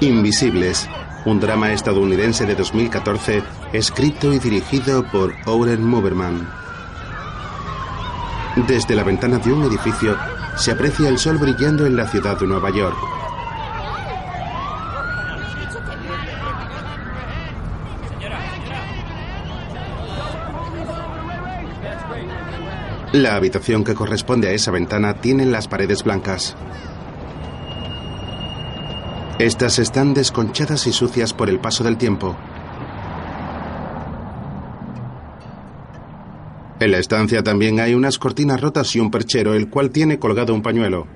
Invisibles, un drama estadounidense de 2014, escrito y dirigido por Oren Moverman. Desde la ventana de un edificio se aprecia el sol brillando en la ciudad de Nueva York. La habitación que corresponde a esa ventana tiene las paredes blancas. Estas están desconchadas y sucias por el paso del tiempo. En la estancia también hay unas cortinas rotas y un perchero, el cual tiene colgado un pañuelo.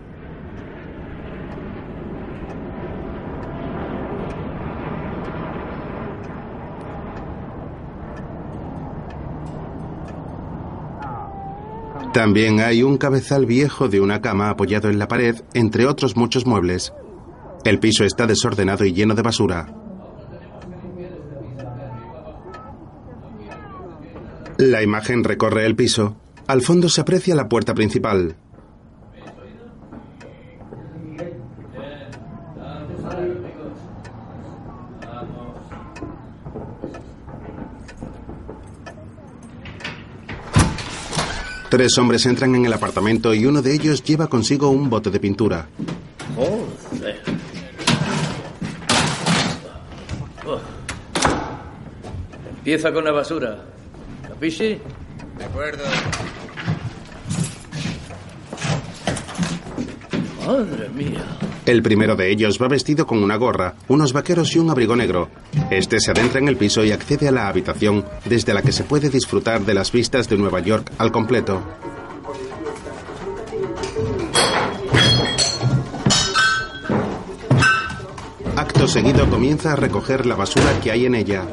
También hay un cabezal viejo de una cama apoyado en la pared, entre otros muchos muebles. El piso está desordenado y lleno de basura. La imagen recorre el piso. Al fondo se aprecia la puerta principal. Tres hombres entran en el apartamento y uno de ellos lleva consigo un bote de pintura. Joder. Oh. Empieza con la basura. ¿Capisci? De acuerdo. Madre mía. El primero de ellos va vestido con una gorra, unos vaqueros y un abrigo negro. Este se adentra en el piso y accede a la habitación desde la que se puede disfrutar de las vistas de Nueva York al completo. Acto seguido comienza a recoger la basura que hay en ella.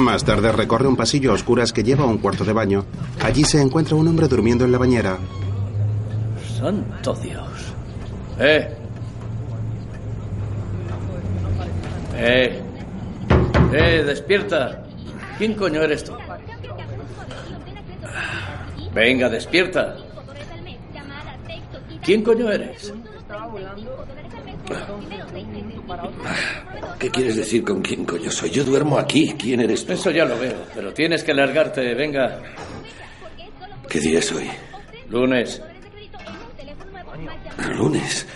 Más tarde recorre un pasillo a oscuras que lleva a un cuarto de baño. Allí se encuentra un hombre durmiendo en la bañera. Santo Dios. ¡Eh! ¡Eh! ¡Eh! ¡Despierta! ¿Quién coño eres tú? Venga, despierta. ¿Quién coño eres? ¿Qué quieres decir con quién coño soy? Yo duermo aquí. ¿Quién eres tú? Eso ya lo veo, pero tienes que largarte. Venga. ¿Qué día es hoy? Lunes. Lunes.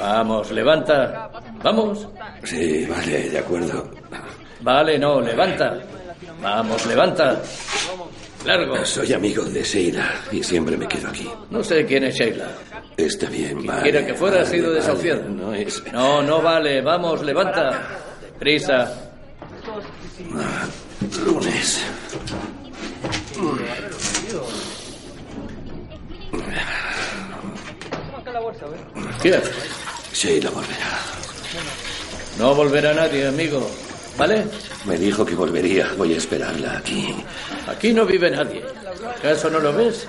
Vamos, levanta. Vamos. Sí, vale, de acuerdo. Vale, no, levanta. Vamos, levanta. Largo. Soy amigo de Sheila y siempre me quedo aquí. No sé quién es Sheila. Está bien, vale. Quiera que fuera, ha sido vale. desahuciado. No es. No, no vale. Vamos, levanta. Prisa. Ah, lunes. ¿Qué? Sheila volverá. No volverá nadie, amigo. ¿Vale? Me dijo que volvería. Voy a esperarla aquí. Aquí no vive nadie. ¿Acaso no lo ves?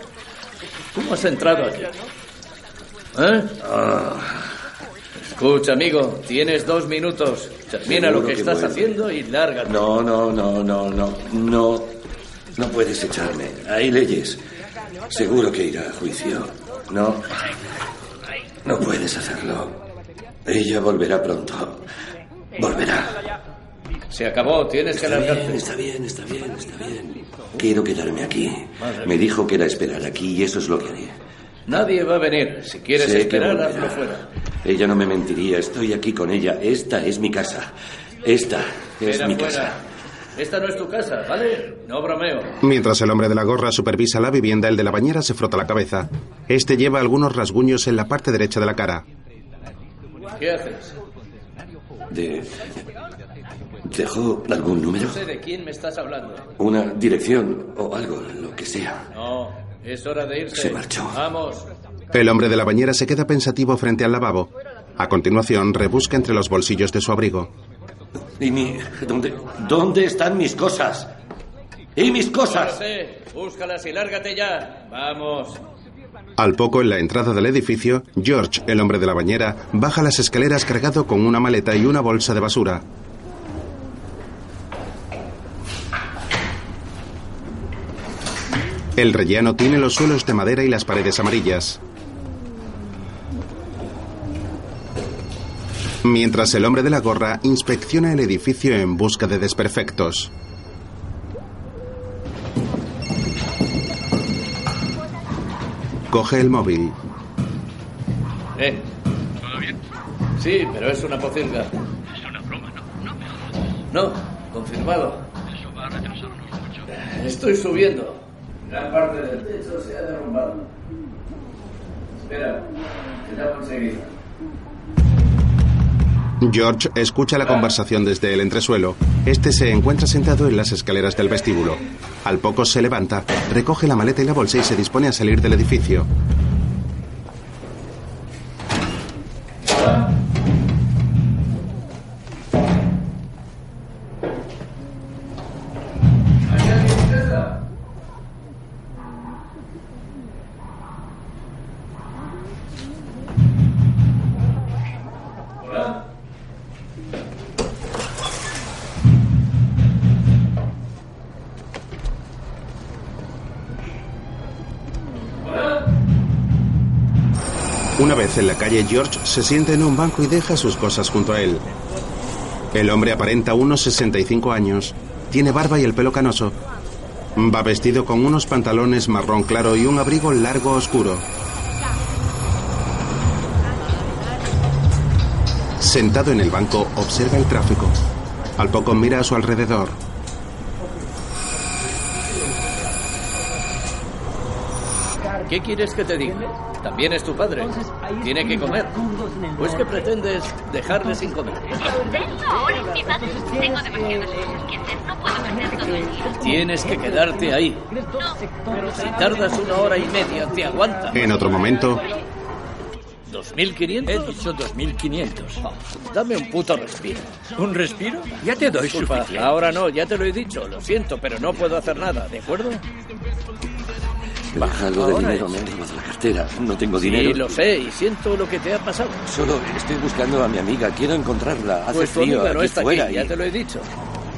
¿Cómo has entrado aquí? ¿Eh? Ah, Escucha, amigo, tienes dos minutos. Termina Seguro lo que, que estás vuelve. haciendo y lárgate. no, no, no, no, no. No. No puedes echarme. Hay leyes. Seguro que irá a juicio. No. No puedes hacerlo. Ella volverá pronto. Volverá. Se acabó, tienes que Está bien, largarte. está bien, está bien, está bien. Quiero quedarme aquí. Me dijo que era esperar aquí y eso es lo que haré. Nadie va a venir. Si quieres Sé esperar, hazlo fuera. Ella no me mentiría. Estoy aquí con ella. Esta es mi casa. Esta es Espera mi fuera. casa. Esta no es tu casa, ¿vale? No bromeo. Mientras el hombre de la gorra supervisa la vivienda, el de la bañera se frota la cabeza. Este lleva algunos rasguños en la parte derecha de la cara. ¿Qué haces? De... ¿Dejó algún número? No sé de quién me estás hablando. Una dirección o algo, lo que sea. No, es hora de irse. Se marchó. Vamos. El hombre de la bañera se queda pensativo frente al lavabo. A continuación, rebusca entre los bolsillos de su abrigo. ¿Y mi... ¿Dónde, ¿Dónde están mis cosas? ¿Y mis No cosas? sé, búscalas y lárgate ya. Vamos. Al poco, en la entrada del edificio, George, el hombre de la bañera, baja las escaleras cargado con una maleta y una bolsa de basura. El rellano tiene los suelos de madera y las paredes amarillas. Mientras el hombre de la gorra inspecciona el edificio en busca de desperfectos. Coge el móvil. ¿Eh? ¿Todo bien? Sí, pero es una pocilga. Es una broma, ¿no? No me jodas. No, confirmado. Eso va a retrasarnos mucho. Estoy subiendo. Gran parte del techo se ha derrumbado. Espera, te llamo enseguida. George escucha la conversación desde el entresuelo. Este se encuentra sentado en las escaleras del vestíbulo. Al poco se levanta, recoge la maleta y la bolsa y se dispone a salir del edificio. George se sienta en un banco y deja sus cosas junto a él. El hombre aparenta unos 65 años. Tiene barba y el pelo canoso. Va vestido con unos pantalones marrón claro y un abrigo largo oscuro. Sentado en el banco, observa el tráfico. Al poco mira a su alrededor. ¿Qué quieres que te diga? También es tu padre. Tiene que comer. Pues que pretendes dejarle sin comer. Ahora es mi padre. Tengo demasiadas cosas que hacer. No puedo perder todo el día. Tienes que quedarte ahí. Si tardas una hora y media, te aguanta. En otro momento, ¿2.500? He dicho 2500. Dame un puto respiro. ¿Un respiro? Ya te doy Disculpa, suficiente. ahora no, ya te lo he dicho. Lo siento, pero no puedo hacer nada, ¿de acuerdo? Baja algo de dinero, es. me han robado la cartera. No tengo Sí, dinero. lo sé y siento lo que te ha pasado. Solo estoy buscando a mi amiga. Quiero encontrarla. Hace Pues tu frío amiga no aquí está fuera. aquí, y- ya te lo he dicho.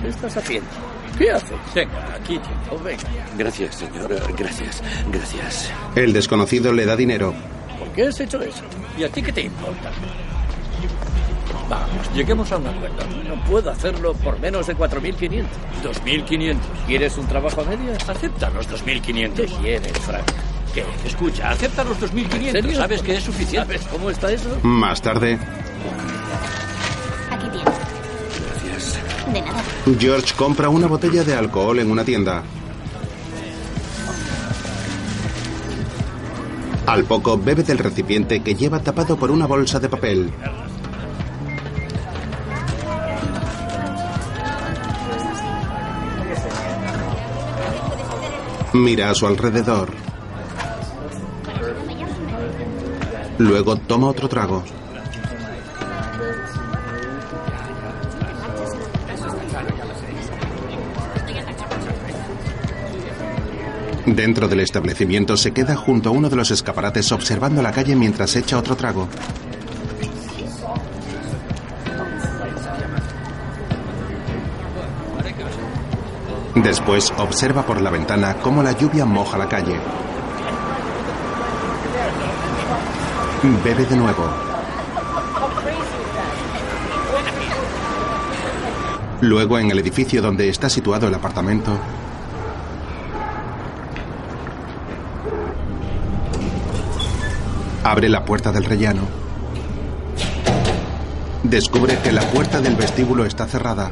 ¿Qué estás haciendo? ¿Qué haces? Venga, aquí. Oh, venga. Gracias, señor. Gracias. Gracias. el desconocido le da dinero. ¿Por qué has hecho eso? ¿Y a ti qué te importa? Vamos, lleguemos a un acuerdo. No puedo hacerlo por menos de 4.500. 2500. ¿Quieres un trabajo a medias? Acepta los ¿Qué 2500. quieres, Frank? ¿Qué? Escucha, acepta los ¿En 2500. serio? ¿Sabes que es suficiente? ¿Sabes cómo está eso? Más tarde, Aquí tienes. Gracias. De nada. George compra una botella de alcohol en una tienda. Al poco bebe del recipiente que lleva tapado por una bolsa de papel. Mira a su alrededor. Luego toma otro trago. Dentro del establecimiento se queda junto a uno de los escaparates observando la calle mientras echa otro trago. Después observa por la ventana cómo la lluvia moja la calle. Bebe de nuevo. Luego en el edificio donde está situado el apartamento, abre la puerta del rellano. Descubre que la puerta del vestíbulo está cerrada.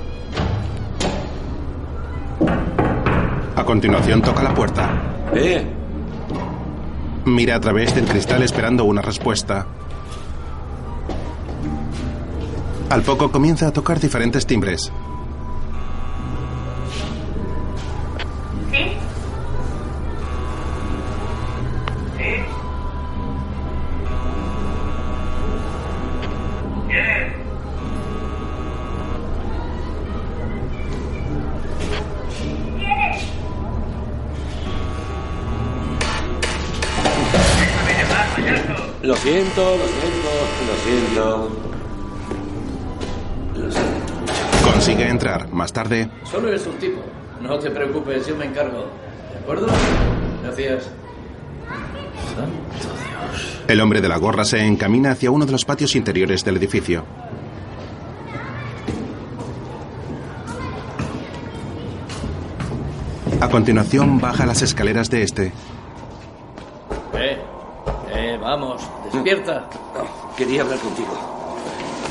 A continuación toca la puerta. ¡Eh! Mira a través del cristal esperando una respuesta. Al poco comienza a tocar diferentes timbres. Tarde, Solo es un tipo. No te preocupes, yo me encargo. ¿De acuerdo? Gracias. El hombre de la gorra se encamina hacia uno de los patios interiores del edificio. A continuación baja las escaleras de este. Eh, eh, vamos, despierta. No, quería hablar contigo.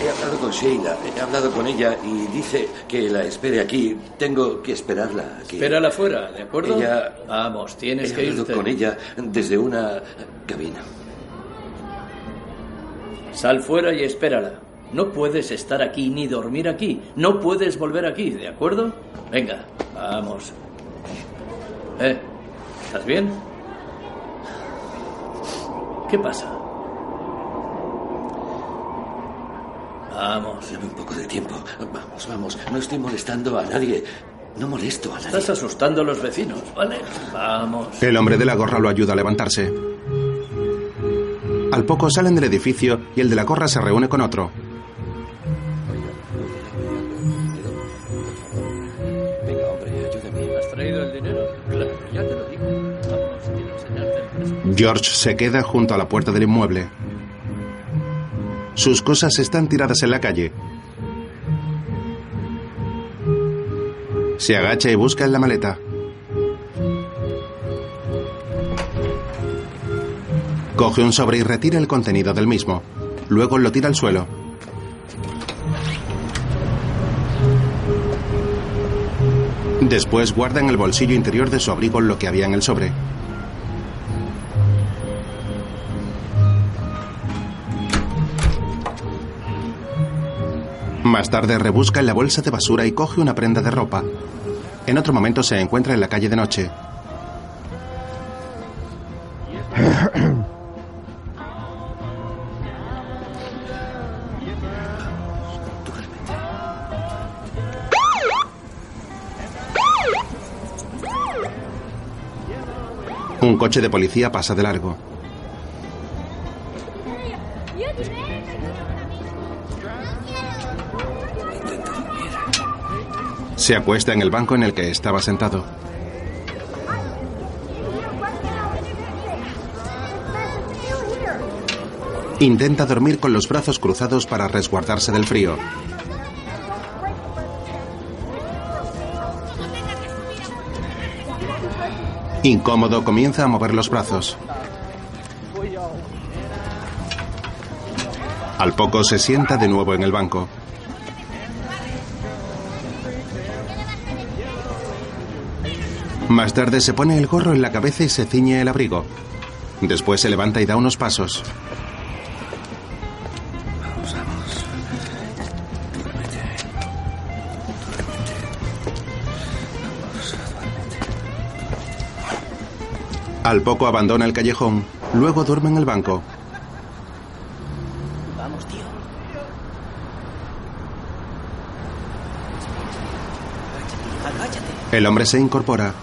He hablado con Sheila, he hablado con ella y dice que la espere aquí. Tengo que esperarla aquí. Espérala fuera, ¿de acuerdo? Ella- Vamos, He tienes que irte. con ella desde una cabina. Sal fuera y espérala. No puedes estar aquí ni dormir aquí. No puedes volver aquí, ¿de acuerdo? Venga, vamos. ¿Eh? ¿Estás bien? ¿Qué pasa? Vamos. Dame un poco de tiempo. Vamos, vamos. No estoy molestando a nadie. No molesto a nadie. Estás asustando a los vecinos, ¿vale? Vamos. El hombre de la gorra lo ayuda a levantarse. Al poco salen del edificio y el de la gorra se reúne con otro. Venga, hombre, ayúdame. ¿Has traído el dinero? Claro, ya te lo digo. Vamos, quiero enseñarte el presupuesto. George se queda junto a la puerta del inmueble. Sus cosas están tiradas en la calle. Se agacha y busca en la maleta. Coge un sobre y retira el contenido del mismo. Luego lo tira al suelo. Después guarda en el bolsillo interior de su abrigo lo que había en el sobre. Más tarde rebusca en la bolsa de basura y coge una prenda de ropa. En otro momento se encuentra en la calle de noche. Un coche de policía pasa de largo. Se acuesta en el banco en el que estaba sentado. Intenta dormir con los brazos cruzados para resguardarse del frío. Incómodo comienza a mover los brazos. Al poco se sienta de nuevo en el banco. Más tarde se pone el gorro en la cabeza y se ciñe el abrigo. Después se levanta y da unos pasos. Vamos, vamos. Duérmete. Al poco abandona el callejón. Luego duerme en el banco. Vamos, tío. El hombre se incorpora.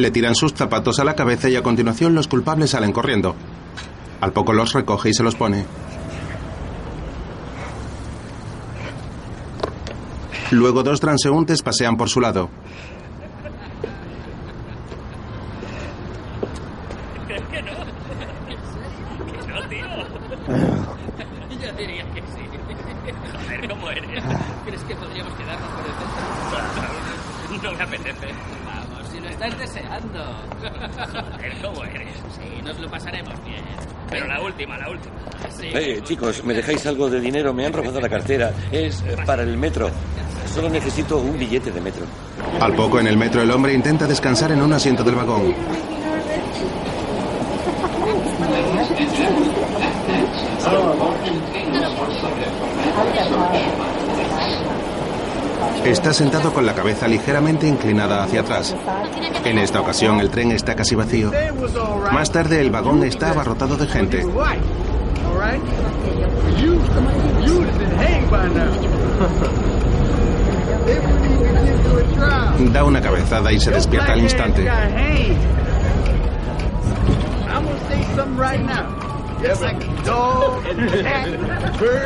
Le tiran sus zapatos a la cabeza y a continuación los culpables salen corriendo. Al poco los recoge y se los pone. Luego dos transeúntes pasean por su lado. No, tío. Yo diría que sí. Joder, ¿cómo eres? ¿Crees que podríamos quedarnos por el centro? No me apetece. Vamos, si lo estás deseando. Joder, ¿cómo eres? Sí, nos lo pasaremos bien. Pero la última, la última. Sí. Eh, chicos, ¿me dejáis algo de dinero? Me han robado la cartera. Es eh, para el metro. Solo necesito un billete de metro. Al poco en el metro el hombre intenta descansar en un asiento del vagón. Está sentado con la cabeza ligeramente inclinada hacia atrás. En esta ocasión el tren está casi vacío. Más tarde el vagón está abarrotado de gente. Da una cabezada y se despierta al instante.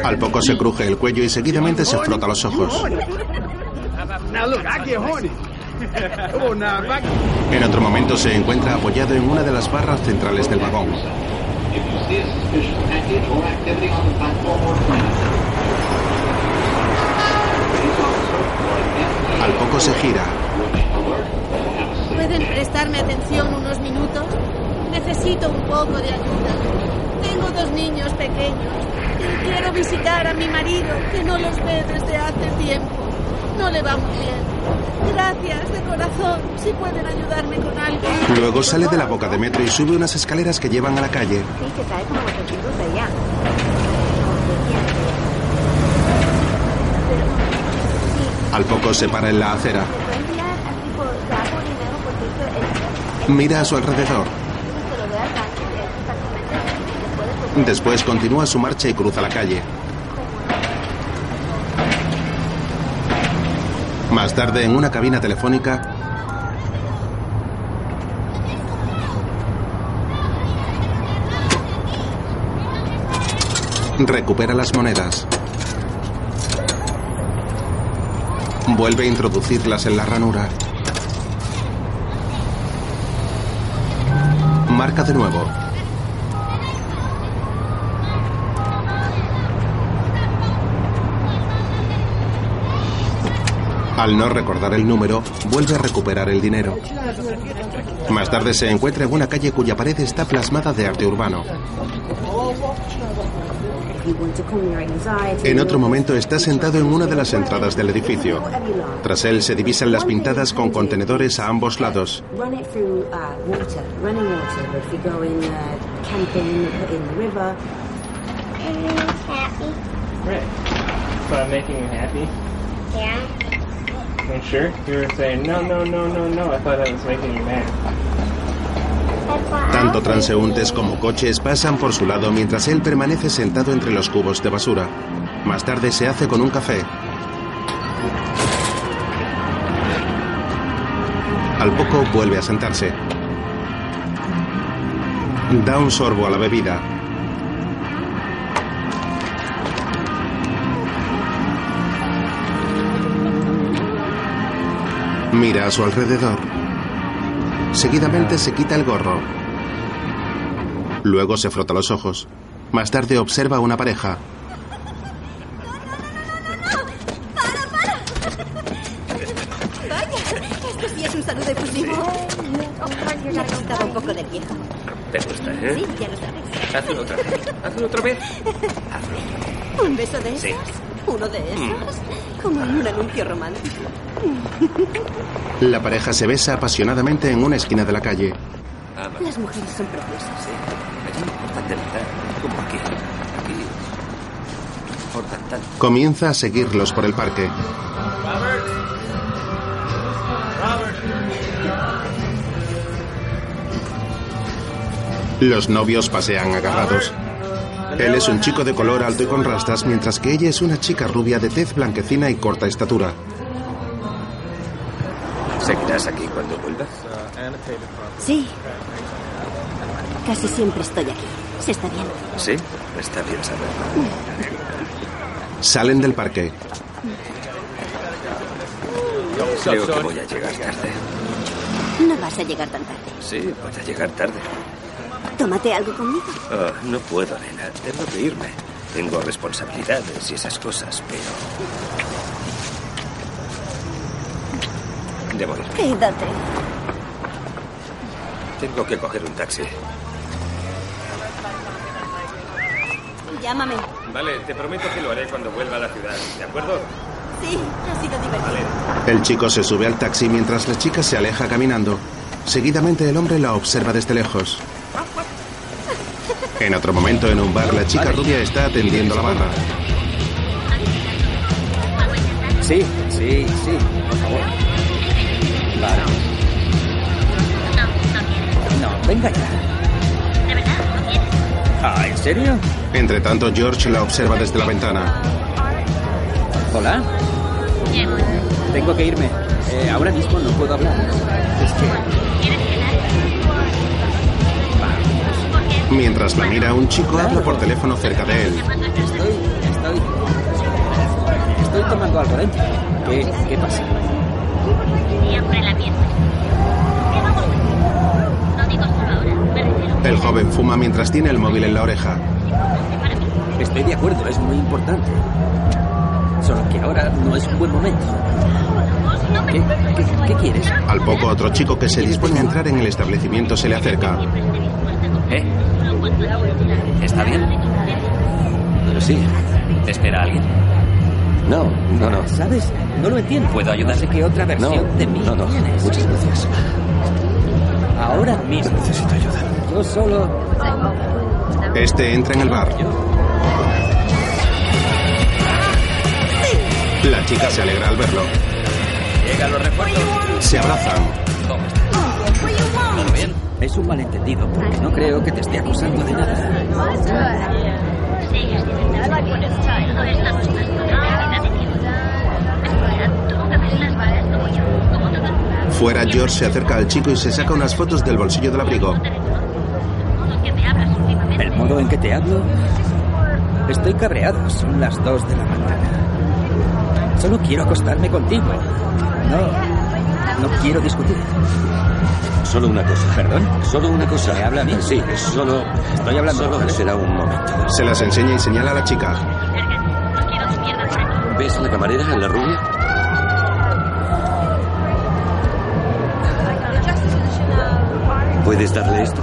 Al poco se cruje el cuello y seguidamente se frota los ojos. En otro momento se encuentra apoyado en una de las barras centrales del vagón. Al poco se gira. ¿Pueden prestarme atención unos minutos? Necesito un poco de ayuda. Tengo dos niños pequeños y quiero visitar a mi marido, que no los ve desde hace tiempo. No le va muy bien. Gracias, de corazón, si pueden ayudarme con algo. Luego sale de la boca de metro y sube unas escaleras que llevan a la calle. Al poco se para en la acera. Mira a su alrededor. Después continúa su marcha y cruza la calle. Más tarde, en una cabina telefónica, recupera las monedas. Vuelve a introducirlas en la ranura. Marca de nuevo. Al no recordar el número, vuelve a recuperar el dinero. Más tarde se encuentra en una calle cuya pared está plasmada de arte urbano. En otro momento está sentado en una de las entradas del edificio. Tras él se divisan las pintadas con contenedores a ambos lados. No, no, no, no, no. Tanto transeúntes como coches pasan por su lado mientras él permanece sentado entre los cubos de basura. Más tarde se hace con un café. Al poco vuelve a sentarse. Da un sorbo a la bebida. Mira a su alrededor. Seguidamente se quita el gorro. Luego se frota los ojos. Más tarde observa una pareja. Pareja se besa apasionadamente en una esquina de la calle. Las mujeres son preciosas. Notar. Como aquí. Comienza a seguirlos por el parque. Los novios pasean agarrados. Él es un chico de color alto y con rastas, mientras que ella es una chica rubia de tez blanquecina y corta estatura. ¿Seguirás aquí cuando vuelvas? Sí. Casi siempre estoy aquí. Se está bien. Sí. Está bien saberlo. Salen del parque. Creo que voy a llegar tarde. No vas a llegar tan tarde. Sí, voy a llegar tarde. Tómate algo conmigo. Ah, no puedo, nena. Tengo que irme. Tengo responsabilidades y esas cosas, pero... Debo ir. Quédate. Tengo que coger un taxi. Llámame. Vale, te prometo que lo haré cuando vuelva a la ciudad. ¿De acuerdo? Sí, ha sido divertido. El chico se sube al taxi mientras la chica se aleja caminando. Seguidamente el hombre la observa desde lejos. En otro momento, en un bar, la chica rubia está atendiendo la barra. Sí, sí, sí, por favor. Venga ya. ¿De verdad? ¿No quieres? Ah, ¿en serio? Entre tanto, George la observa desde la ventana. Hola, tengo que irme. Eh, ahora mismo no puedo hablar. Es que... ¿Quieres. Mientras la mira, un chico habla por teléfono cerca de él. Estoy, estoy, estoy tomando algo dentro. ¿Qué, qué pasa? Siempre la misma. ¿Qué vamos a hacer? No digo solo ahora, me refiero El joven fuma mientras tiene el móvil en la oreja. Estoy de acuerdo, es muy importante. Solo que ahora no es un buen momento. ¿Qué, qué, qué quieres? Al poco, otro chico que se dispone a entrar en el establecimiento se le acerca. ¿Eh? ¿Está bien? Sí. ¿Te espera alguien? No, no, no. ¿Sabes? No lo entiendo. ¿Puedo ayudar? No sé qué otra No, versión de mí no, no. tienes. Muchas gracias. Ahora mismo. Necesito ayuda. Yo solo... Este entra en el bar. La chica se alegra al verlo. Llegan los refuerzos. Se abrazan. ¿Cómo estás? ¿Todo bien? Es un malentendido, porque no creo que te esté acusando de nada. Fuera, George se acerca al chico y se saca unas fotos del bolsillo del abrigo. Te reconozco. Modo que me hablas últimamente. ¿El modo en que te hablo? Estoy cabreado, son las dos de la mañana. Solo quiero acostarme contigo. No, no quiero discutir. Solo una cosa. ¿Perdón? Solo una cosa. ¿Me habla a mí? Sí, solo. Estoy hablando, Solo ¿vale? será un momento. Se las enseña y señala a la chica. ¿Ves a la camarera en la rubia? ¿Puedes darle esto?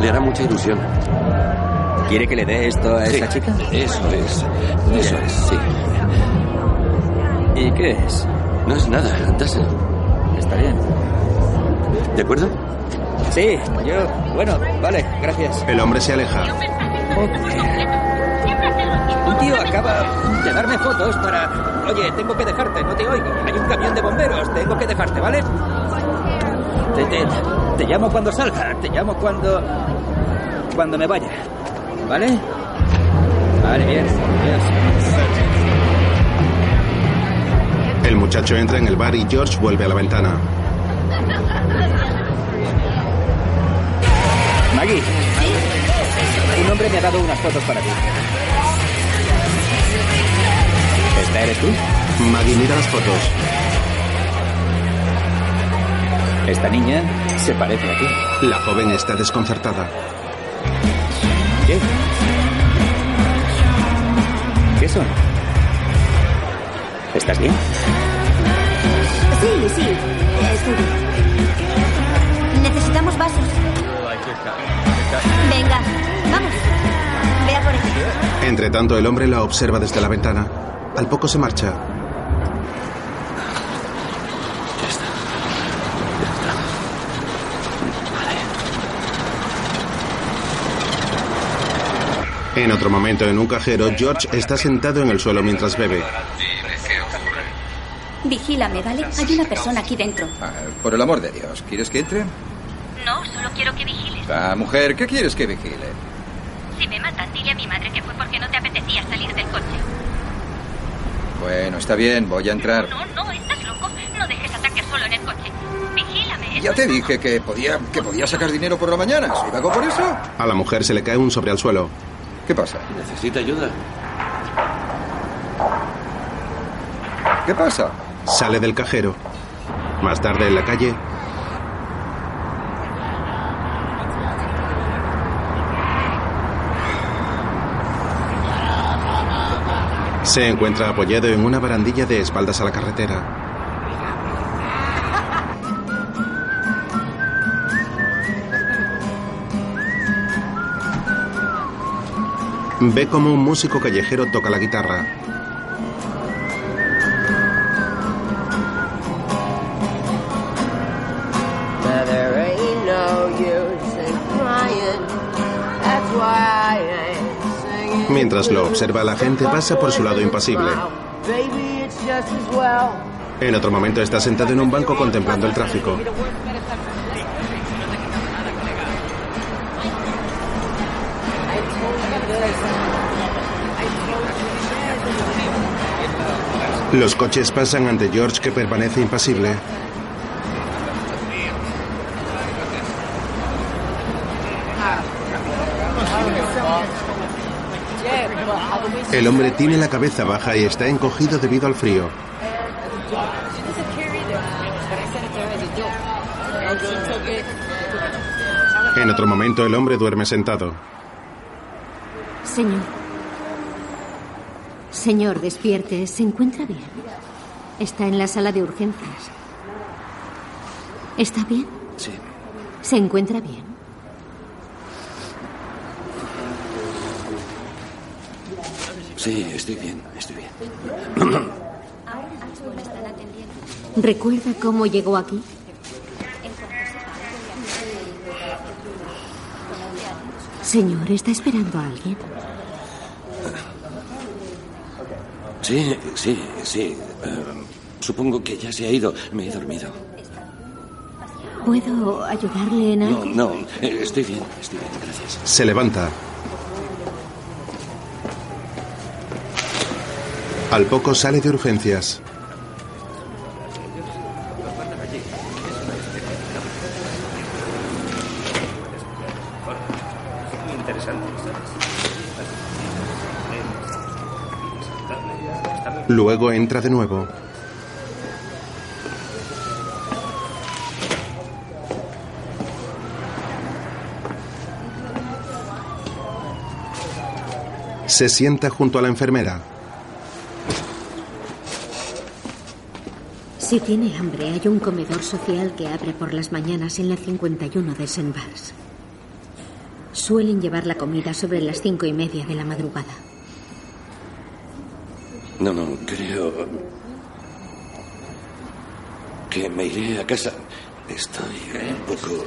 Le hará mucha ilusión. ¿Quiere que le dé esto a Sí, esa chica? Eso es. Eso es, sí. ¿Y qué es? No es nada, dáselo. Está bien. ¿De acuerdo? Sí, yo... Bueno, vale, gracias. El hombre se aleja. Un tío acaba de darme fotos para... Oye, tengo que dejarte, no te oigo. Hay un camión de bomberos, tengo que dejarte, ¿vale? Te, te- te llamo cuando salga, te llamo cuando... Cuando me vaya. ¿Vale? Vale, bien. Adiós. El muchacho entra en el bar y George vuelve a la ventana. Maggie. Un hombre me ha dado unas fotos para ti. ¿Esta eres tú? Maggie mira las fotos. Esta niña se parece a ti. La joven está desconcertada. ¿Qué? ¿Qué son? ¿Estás bien? Sí, sí, estoy bien. Necesitamos vasos. Venga, vamos. Vea por ella. Entre tanto, el hombre la observa desde la ventana. Al poco se marcha. En otro momento, en un cajero, George está sentado en el suelo mientras bebe. Vigílame, ¿vale? Hay una persona aquí dentro. Ah, por el amor de Dios, ¿quieres que entre? No, solo quiero que vigiles. Ah, mujer, ¿qué quieres que vigile? Si me matan, dile a mi madre que fue porque no te apetecía salir del coche. Bueno, está bien, voy a entrar. No, no, estás loco. No dejes ataque solo en el coche. Vigílame. Ya te dije que podía, que podía sacar dinero por la mañana. ¿Soy vago por eso? A la mujer se le cae un sobre al suelo. ¿Qué pasa? ¿Necesita ayuda? ¿Qué pasa? Sale del cajero. Más tarde en la calle, se encuentra apoyado en una barandilla de espaldas a la carretera. Ve como un músico callejero toca la guitarra. Mientras lo observa, la gente pasa por su lado impasible. En otro momento está sentado en un banco contemplando el tráfico. Los coches pasan ante George que permanece impasible. El hombre tiene la cabeza baja y está encogido debido al frío. En otro momento el hombre duerme sentado. Señor. Señor, despierte. ¿Se encuentra bien? Está en la sala de urgencias. ¿Está bien? Sí. ¿Se encuentra bien? Sí, estoy bien, estoy bien. ¿Recuerda cómo llegó aquí? Señor, ¿está esperando a alguien? Sí, sí, sí. Eh, supongo que ya se ha ido. Me he dormido. ¿Puedo ayudarle en algo? No, no, eh, estoy bien, estoy bien, gracias. Se levanta. Al poco sale de urgencias. Luego entra de nuevo. Se sienta junto a la enfermera. Si tiene hambre, hay un comedor social que abre por las mañanas en la 51 de St. Vars. Suelen llevar la comida sobre las cinco y media de la madrugada. No, no, creo que me iré a casa. Estoy un poco...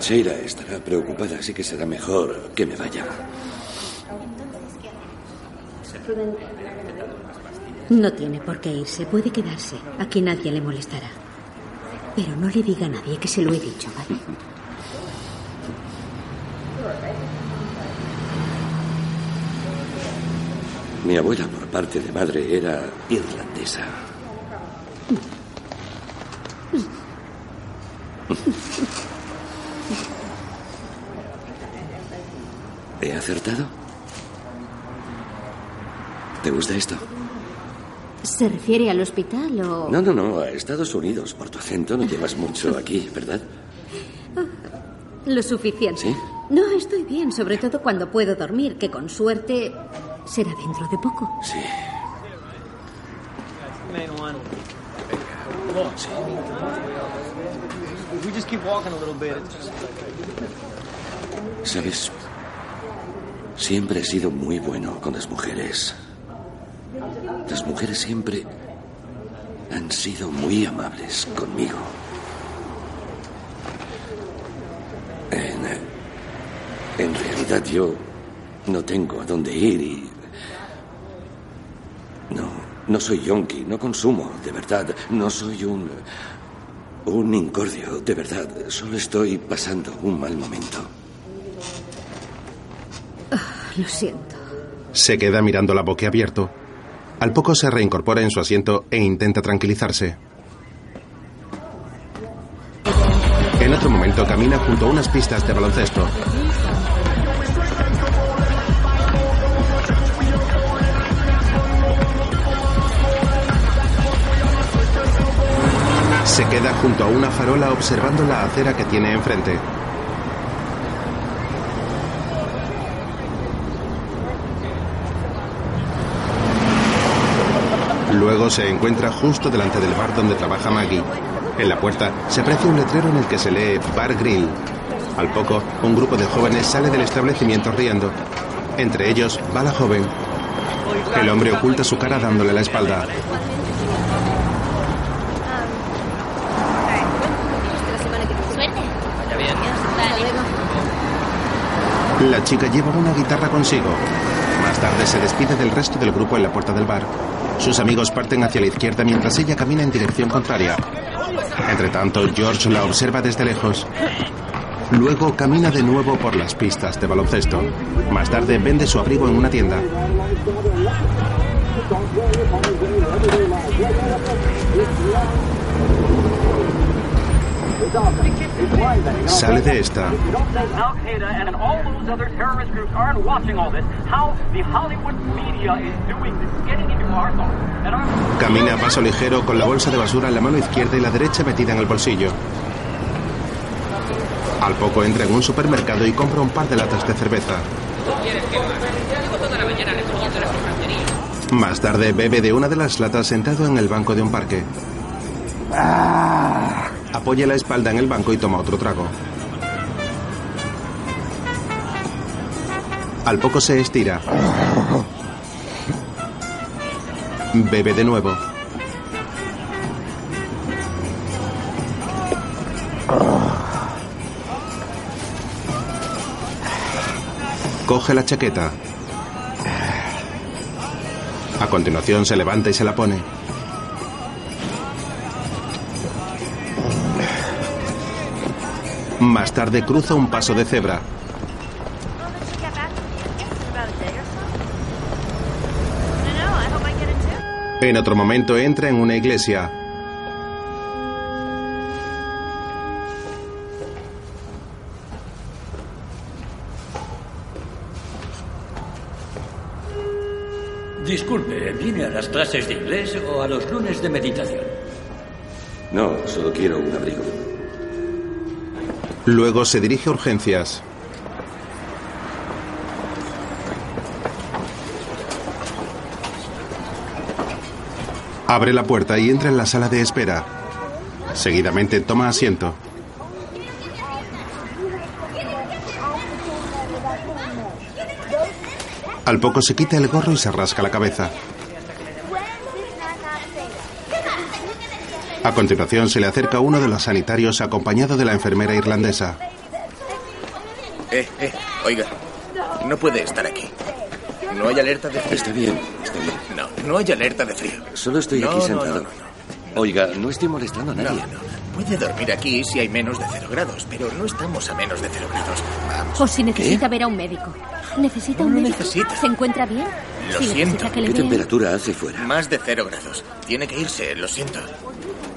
Sheila estará preocupada, así que será mejor que me vaya. No tiene por qué irse, puede quedarse. Aquí nadie le molestará. Pero no le diga a nadie que se lo he dicho, ¿vale? Mi abuela, por parte de madre, era irlandesa. ¿He acertado? ¿Te gusta esto? ¿Se refiere al hospital o...? No, no, no, a Estados Unidos. Por tu acento no llevas mucho aquí, ¿verdad? Lo suficiente. ¿Sí? No, estoy bien, sobre todo cuando puedo dormir, que con suerte será dentro de poco. Sí. ¿Sabes? Siempre he sido muy bueno con las mujeres. Las mujeres siempre han sido muy amables conmigo. En, en realidad yo no tengo a dónde ir y... No, soy yonki, no consumo, de verdad. No soy un... un incordio, de verdad. Solo estoy pasando un mal momento. Lo siento. Se queda mirando la boca abierto. Al poco se reincorpora en su asiento e intenta tranquilizarse. En otro momento camina junto a unas pistas de baloncesto. Se queda junto a una farola observando la acera que tiene enfrente. Luego se encuentra justo delante del bar donde trabaja Maggie. En la puerta se aprecia un letrero en el que se lee Bar Grill. Al poco, un grupo de jóvenes sale del establecimiento riendo. Entre ellos va la joven. El hombre oculta su cara dándole la espalda. Suerte. Vaya bien. La chica lleva una guitarra consigo. Más tarde se despide del resto del grupo en la puerta del bar. Sus amigos parten hacia la izquierda mientras ella camina en dirección contraria. Entre tanto, George la observa desde lejos. Luego camina de nuevo por las pistas de baloncesto. Más tarde vende su abrigo en una tienda. Sale de esta. Camina a paso ligero con la bolsa de basura en la mano izquierda y la derecha metida en el bolsillo. Al poco entra en un supermercado y compra un par de latas de cerveza. Más tarde bebe de una de las latas sentado en el banco de un parque. Apoya la espalda en el banco y toma otro trago. Al poco se estira. Bebe de nuevo. Coge la chaqueta. A continuación se levanta y se la pone. Más tarde cruza un paso de cebra. En otro momento entra en una iglesia. Disculpe, ¿viene a las clases de inglés o a los lunes de meditación? No, solo quiero un abrigo. Luego se dirige a urgencias. Abre la puerta y entra en la sala de espera. Seguidamente toma asiento. Al poco se quita el gorro y se rasca la cabeza. A continuación se le acerca uno de los sanitarios acompañado de la enfermera irlandesa. Eh, eh, oiga. No puede estar aquí. No hay alerta de frío. Está bien, está bien. No, no hay alerta de frío. Solo estoy No, aquí no, sentado. no, no, Oiga, no estoy molestando a nadie. no. Puede dormir aquí si hay menos de cero grados, pero no estamos a menos de cero grados. Vamos. O si necesita ver a un médico. ¿Necesita No un lo médico? necesita. ¿Se encuentra bien? Lo Si siento. necesita que le ¿Qué temperatura hace fuera? Más de cero grados. Tiene que irse, lo siento.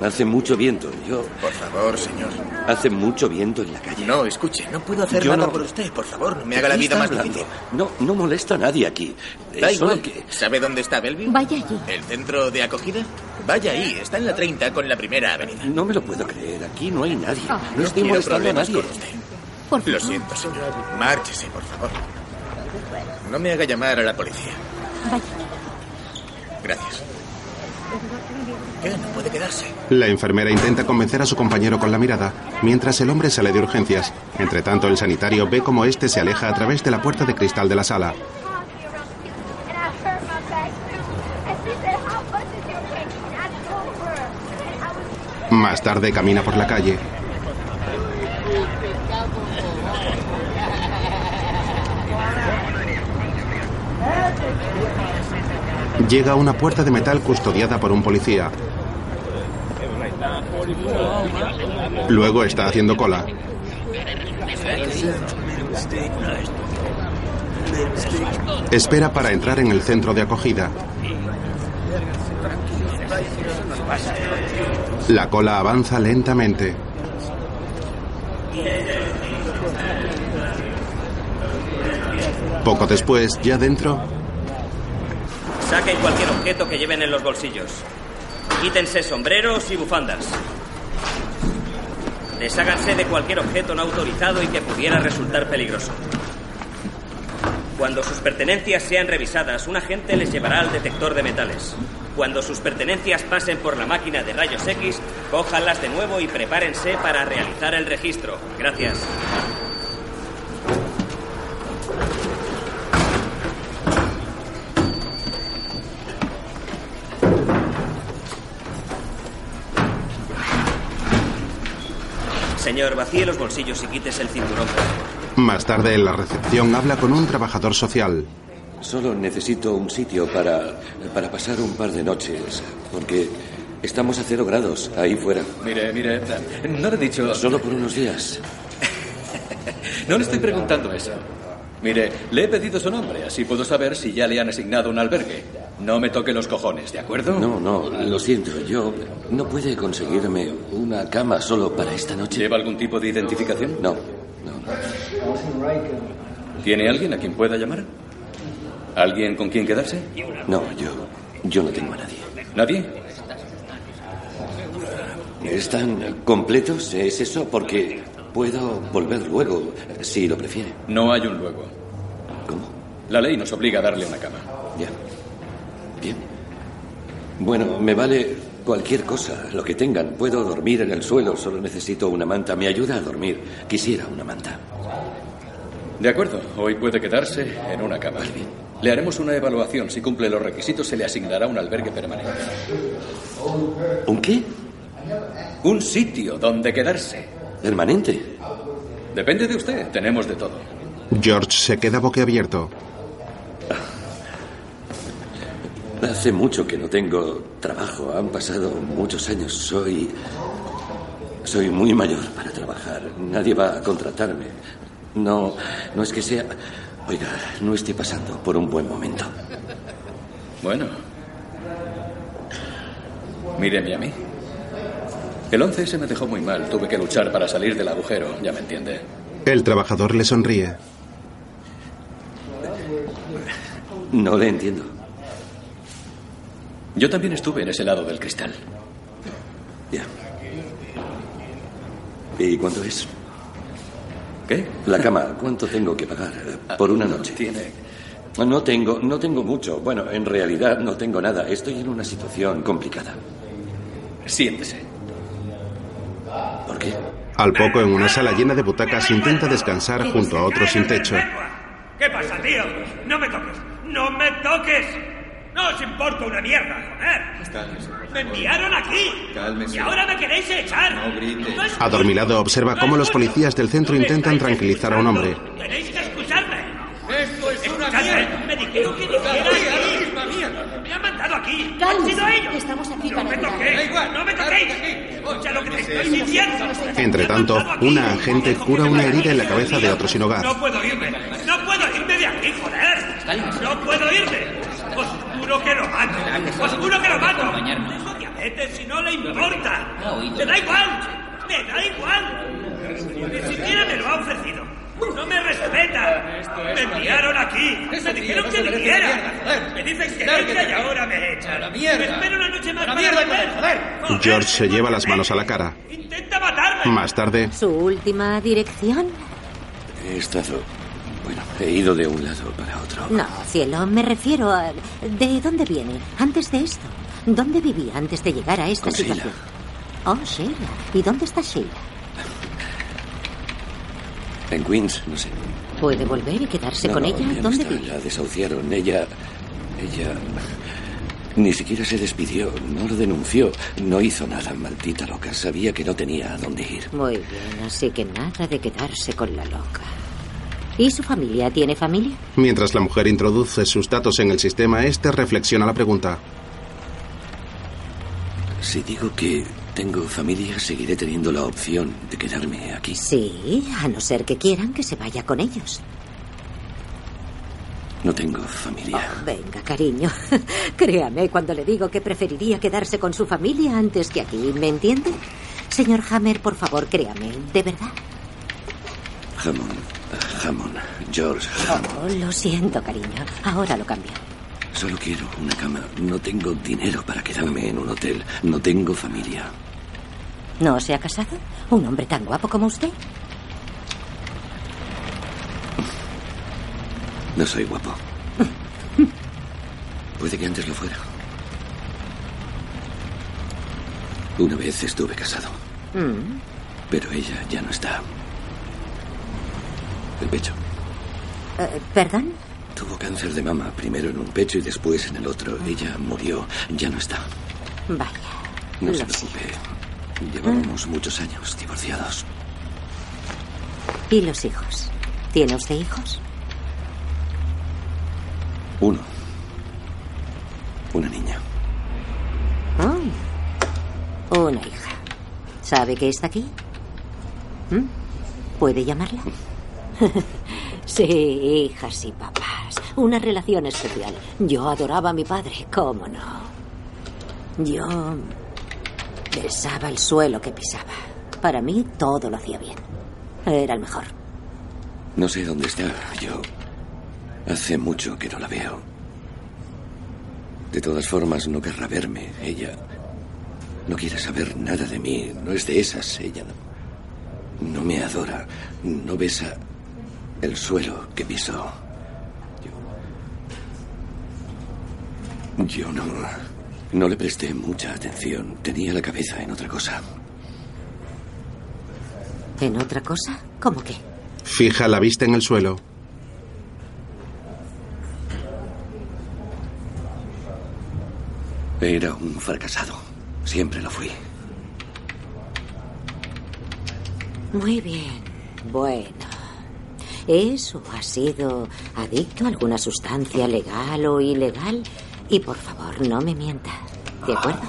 Hace mucho viento. Yo. Por favor, señor. Hace mucho viento en la calle. No, escuche, no puedo hacer Yo nada no- por usted. Por favor, no me ¿De haga la vida más hablando? difícil. No, no molesta a nadie aquí. Da Es solo igual. que. ¿Sabe dónde está Bellevue? Vaya allí. ¿El centro de acogida? Vaya ahí, está en la 30 con la primera avenida. No me lo puedo creer. Aquí no hay nadie. Ah. No estoy molestando a nadie. con usted. Por Lo siento, señor. Márchese, por favor. No me haga llamar a la policía. Vaya. Gracias. La enfermera intenta convencer a su compañero con la mirada, mientras el hombre sale de urgencias. Entre tanto, el sanitario ve cómo este se aleja a través de la puerta de cristal de la sala. Más tarde camina por la calle. Llega a una puerta de metal custodiada por un policía. Luego está haciendo cola. Espera para entrar en el centro de acogida. La cola avanza lentamente. Poco después, ya dentro, Saquen cualquier objeto que lleven en los bolsillos. Quítense sombreros y bufandas. Desháganse de cualquier objeto no autorizado y que pudiera resultar peligroso. Cuando sus pertenencias sean revisadas, un agente les llevará al detector de metales. Cuando sus pertenencias pasen por la máquina de rayos X, cójanlas de nuevo y prepárense para realizar el registro. Gracias. Señor, vacíe los bolsillos y quítese el cinturón. más tarde en la recepción habla con un trabajador social. Solo necesito un sitio para, para pasar un par de noches, porque estamos a cero grados ahí fuera. Mire, mire, no le he dicho... Solo por unos días. No le estoy preguntando eso. Mire, le he pedido su nombre, así puedo saber si ya le han asignado un albergue. No me toque los cojones, ¿de acuerdo? No, no, lo siento. Yo. ¿No puede conseguirme una cama solo para esta noche? ¿Lleva algún tipo de identificación? No. ¿Tiene alguien a quien pueda llamar? ¿Alguien con quien quedarse? No, yo. Yo no tengo a nadie. ¿Nadie? ¿Están completos? ¿Es eso? Porque puedo volver luego, si lo prefiere. No hay un luego. ¿Cómo? La ley nos obliga a darle una cama. Bien. Bueno, me vale cualquier cosa, lo que tengan. Puedo dormir en el suelo, solo necesito una manta. Me ayuda a dormir. Quisiera una manta. De acuerdo, hoy puede quedarse en una cama. Le haremos una evaluación. Si cumple los requisitos, se le asignará un albergue permanente. ¿Un qué? Un sitio donde quedarse. ¿Permanente? Depende de usted. Tenemos de todo. George se queda boquiabierto. Hace mucho que no tengo trabajo. Han pasado muchos años. Soy. Soy muy mayor para trabajar. Nadie va a contratarme. No. No es que sea. Oiga, no estoy pasando por un buen momento. Bueno. Míreme a mí. El 11S me dejó muy mal. Tuve que luchar para salir del agujero, ya me entiende. El trabajador le sonríe. No le entiendo. Yo también estuve en ese lado del cristal. Ya. ¿Y cuánto es? ¿Qué? La cama, ¿cuánto tengo que pagar eh, por una noche? Tiene. No tengo, no tengo mucho. Bueno, en realidad no tengo nada. Estoy en una situación complicada. Siéntese. ¿Por qué? Al poco, en una sala llena de butacas, intenta descansar junto a otro sin techo. ¿Qué pasa, tío? No me toques. ¡No me toques! No os importa una mierda, joder. Cálmese. Me enviaron aquí. Cálmese. Y ahora me queréis echar. No grite. No es- Adormilado observa cómo los policías del centro intentan tranquilizar a un hombre. Tenéis que escucharme. Esto es una mierda. Me dijeron que viniera aquí. Me han mandado aquí. Han sido ellos. Estamos aquí No para me ayudar. toquéis. No me toquéis. Escucha lo que te estoy diciendo. Entre tanto, una agente cura una herida en la cabeza de otro sin hogar. No puedo irme. No puedo irme de aquí, joder. No puedo irme. Os juro que lo mato. Os juro que lo mato. Tengo diabetes y no le importa. Me da igual. Me da igual. Ni siquiera me lo ha ofrecido. No me respeta. Me enviaron aquí. Me dijeron que viniera. Me dicen que venga y ahora me echan. Me espero una noche más para. George se lleva las manos a la cara. Intenta matarme. Más tarde, ¿Su última dirección? He estado. Bueno, he ido de un lado para otro. No, cielo, me refiero a... ¿De dónde viene? Antes de esto. ¿Dónde vivía antes de llegar a esta Con Sheila. Oh, Sheila. ¿Y dónde está Sheila? En Queens, no sé. ¿Puede volver y quedarse No, con ella? no ¿Dónde está, vive? La desahuciaron. Ella. Ella. Ni siquiera se despidió, no lo denunció, no hizo nada, maldita loca. Sabía que no tenía a dónde ir. Muy bien, así que nada de quedarse con la loca. ¿Y su familia? ¿Tiene familia? mientras la mujer introduce sus datos en el sistema, este reflexiona la pregunta. Si digo que tengo familia, seguiré teniendo la opción de quedarme aquí. Sí, a no ser que quieran que se vaya con ellos. No tengo familia. Venga, cariño. Créame cuando le digo que preferiría quedarse con su familia antes que aquí, ¿me entiende? Señor Hammer, por favor, créame, ¿de verdad? Hammond, Hammond, George Hammond. Oh, lo siento, cariño. Ahora lo cambio. Solo quiero una cama. No tengo dinero para quedarme en un hotel. No tengo familia. ¿No se ha casado? ¿Un hombre tan guapo como usted? No soy guapo. Puede que antes lo fuera. Una vez estuve casado, Mm. pero ella ya no está. El pecho. Eh, ¿Perdón? Tuvo cáncer de mama, primero en un pecho y después en el otro. Ella murió, ya no está. Vaya. No se preocupe. Llevábamos muchos años divorciados. ¿Y los hijos? ¿Tiene usted hijos? Uno. Una niña. Oh, una hija. ¿Sabe que está aquí? ¿Mm? ¿Puede llamarla? sí, hijas y papás. una relación especial. Yo adoraba a mi padre, ¿cómo no? Yo besaba el suelo que pisaba. Para mí todo lo hacía bien. Era el mejor. No sé dónde está. Yo hace mucho que no la veo. De todas formas, no querrá verme. Ella no quiere saber nada de mí. No es de esas. Ella no me adora. No besa el suelo que pisó. Yo, yo no. No le presté mucha atención. Tenía la cabeza en otra cosa. ¿En otra cosa? ¿Cómo qué? Fija la vista en el suelo. Era un fracasado. Siempre lo fui. Muy bien. Bueno. ¿Eso ha sido adicto a alguna sustancia legal o ilegal? Y por favor, no me mienta. ¿De acuerdo?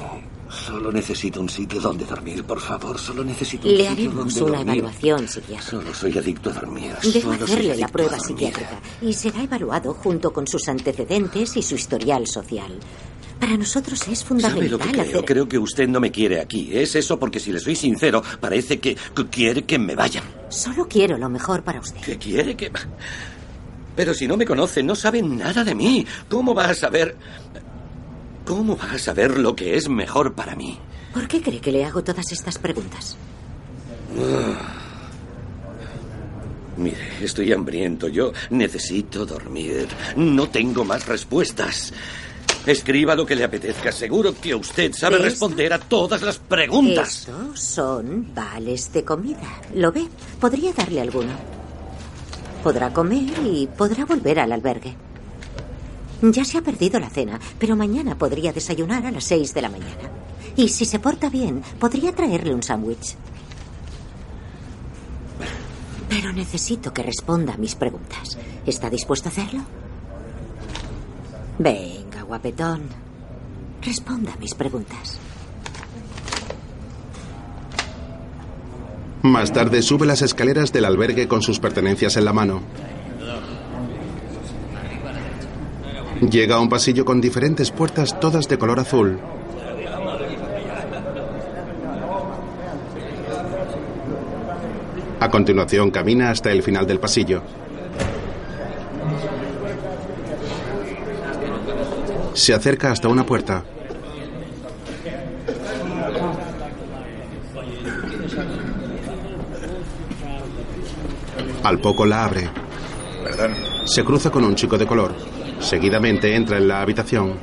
Solo necesito un sitio donde dormir, por favor. Solo necesito un Le sitio haremos donde una dormir. evaluación psiquiátrica. Solo soy adicto a dormir. Debo Solo hacerle la prueba psiquiátrica y será evaluado junto con sus antecedentes y su historial social. Para nosotros es ¿Sabe fundamental lo que creo? hacer. Creo que usted no me quiere aquí. Es eso porque, si le soy sincero, parece que quiere que me vayan. Solo quiero lo mejor para usted. ¿Que quiere que...? Pero si no me conoce, no sabe nada de mí. ¿Cómo va a saber... ¿Cómo va a saber lo que es mejor para mí? ¿Por qué cree que le hago todas estas preguntas? Ah. Mire, estoy hambriento. Yo necesito dormir. No tengo más respuestas. Escriba lo que le apetezca. Seguro que usted sabe responder a todas las preguntas. Estos son vales de comida. ¿Lo ve? Podría darle alguno. Podrá comer y podrá volver al albergue. Ya se ha perdido la cena, pero mañana podría desayunar a las seis de la mañana. Y si se porta bien, podría traerle un sándwich. Pero necesito que responda a mis preguntas. ¿Está dispuesto a hacerlo? Venga, guapetón. Responda a mis preguntas. Más tarde sube las escaleras del albergue con sus pertenencias en la mano. Llega a un pasillo con diferentes puertas, todas de color azul. A continuación camina hasta el final del pasillo. Se acerca hasta una puerta. Al poco la abre. Perdón. Se cruza con un chico de color. Seguidamente entra en la habitación.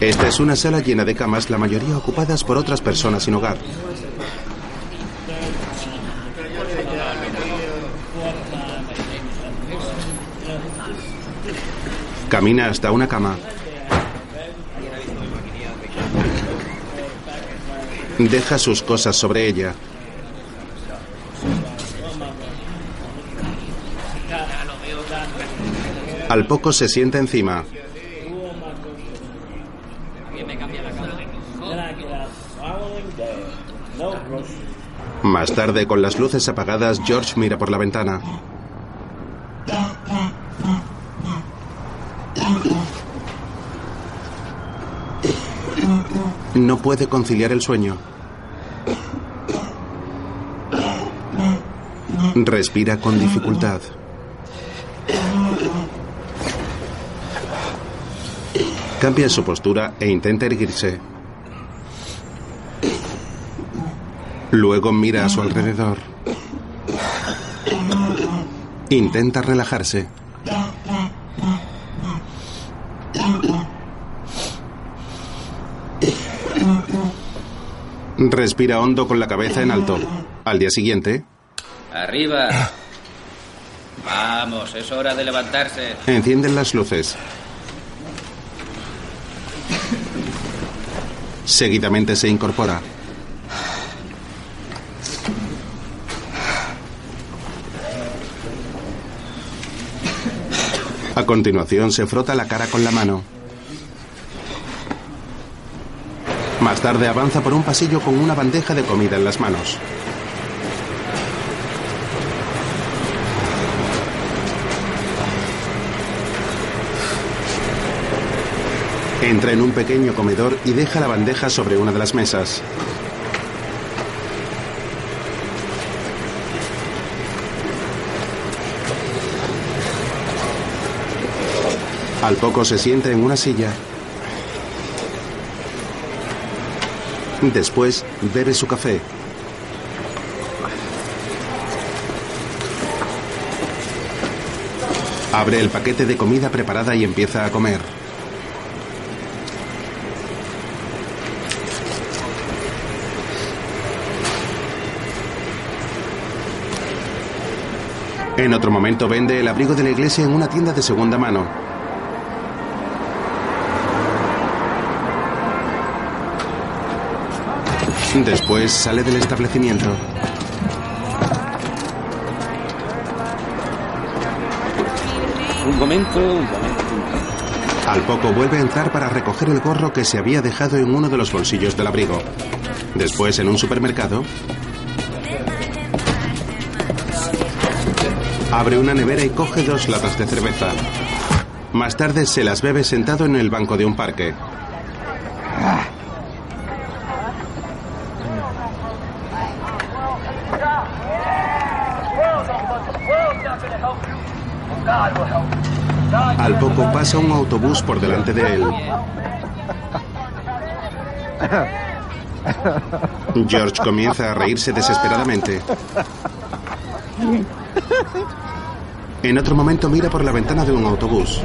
Esta es una sala llena de camas, la mayoría ocupadas por otras personas sin hogar. Camina hasta una cama. Deja sus cosas sobre ella. Al poco se sienta encima. Más tarde, con las luces apagadas, George mira por la ventana. No puede conciliar el sueño. Respira con dificultad. Cambia su postura e intenta erguirse. Luego mira a su alrededor. Intenta relajarse. Respira hondo con la cabeza en alto. Al día siguiente, Arriba. Vamos, es hora de levantarse. encienden las luces. Seguidamente se incorpora. A continuación se frota la cara con la mano. Más tarde avanza por un pasillo con una bandeja de comida en las manos. Entra en un pequeño comedor y deja la bandeja sobre una de las mesas. Al poco se sienta en una silla Después bebe su café. Abre el paquete de comida preparada y empieza a comer. En otro momento vende el abrigo de la iglesia en una tienda de segunda mano. Después sale del establecimiento. Un momento, un momento. Al poco vuelve a entrar para recoger el gorro que se había dejado en uno de los bolsillos del abrigo. Después, en un supermercado, abre una nevera y coge dos latas de cerveza. Más tarde se las bebe sentado en el banco de un parque. Al poco pasa un autobús por delante de él. George comienza a reírse desesperadamente. En otro momento mira por la ventana de un autobús.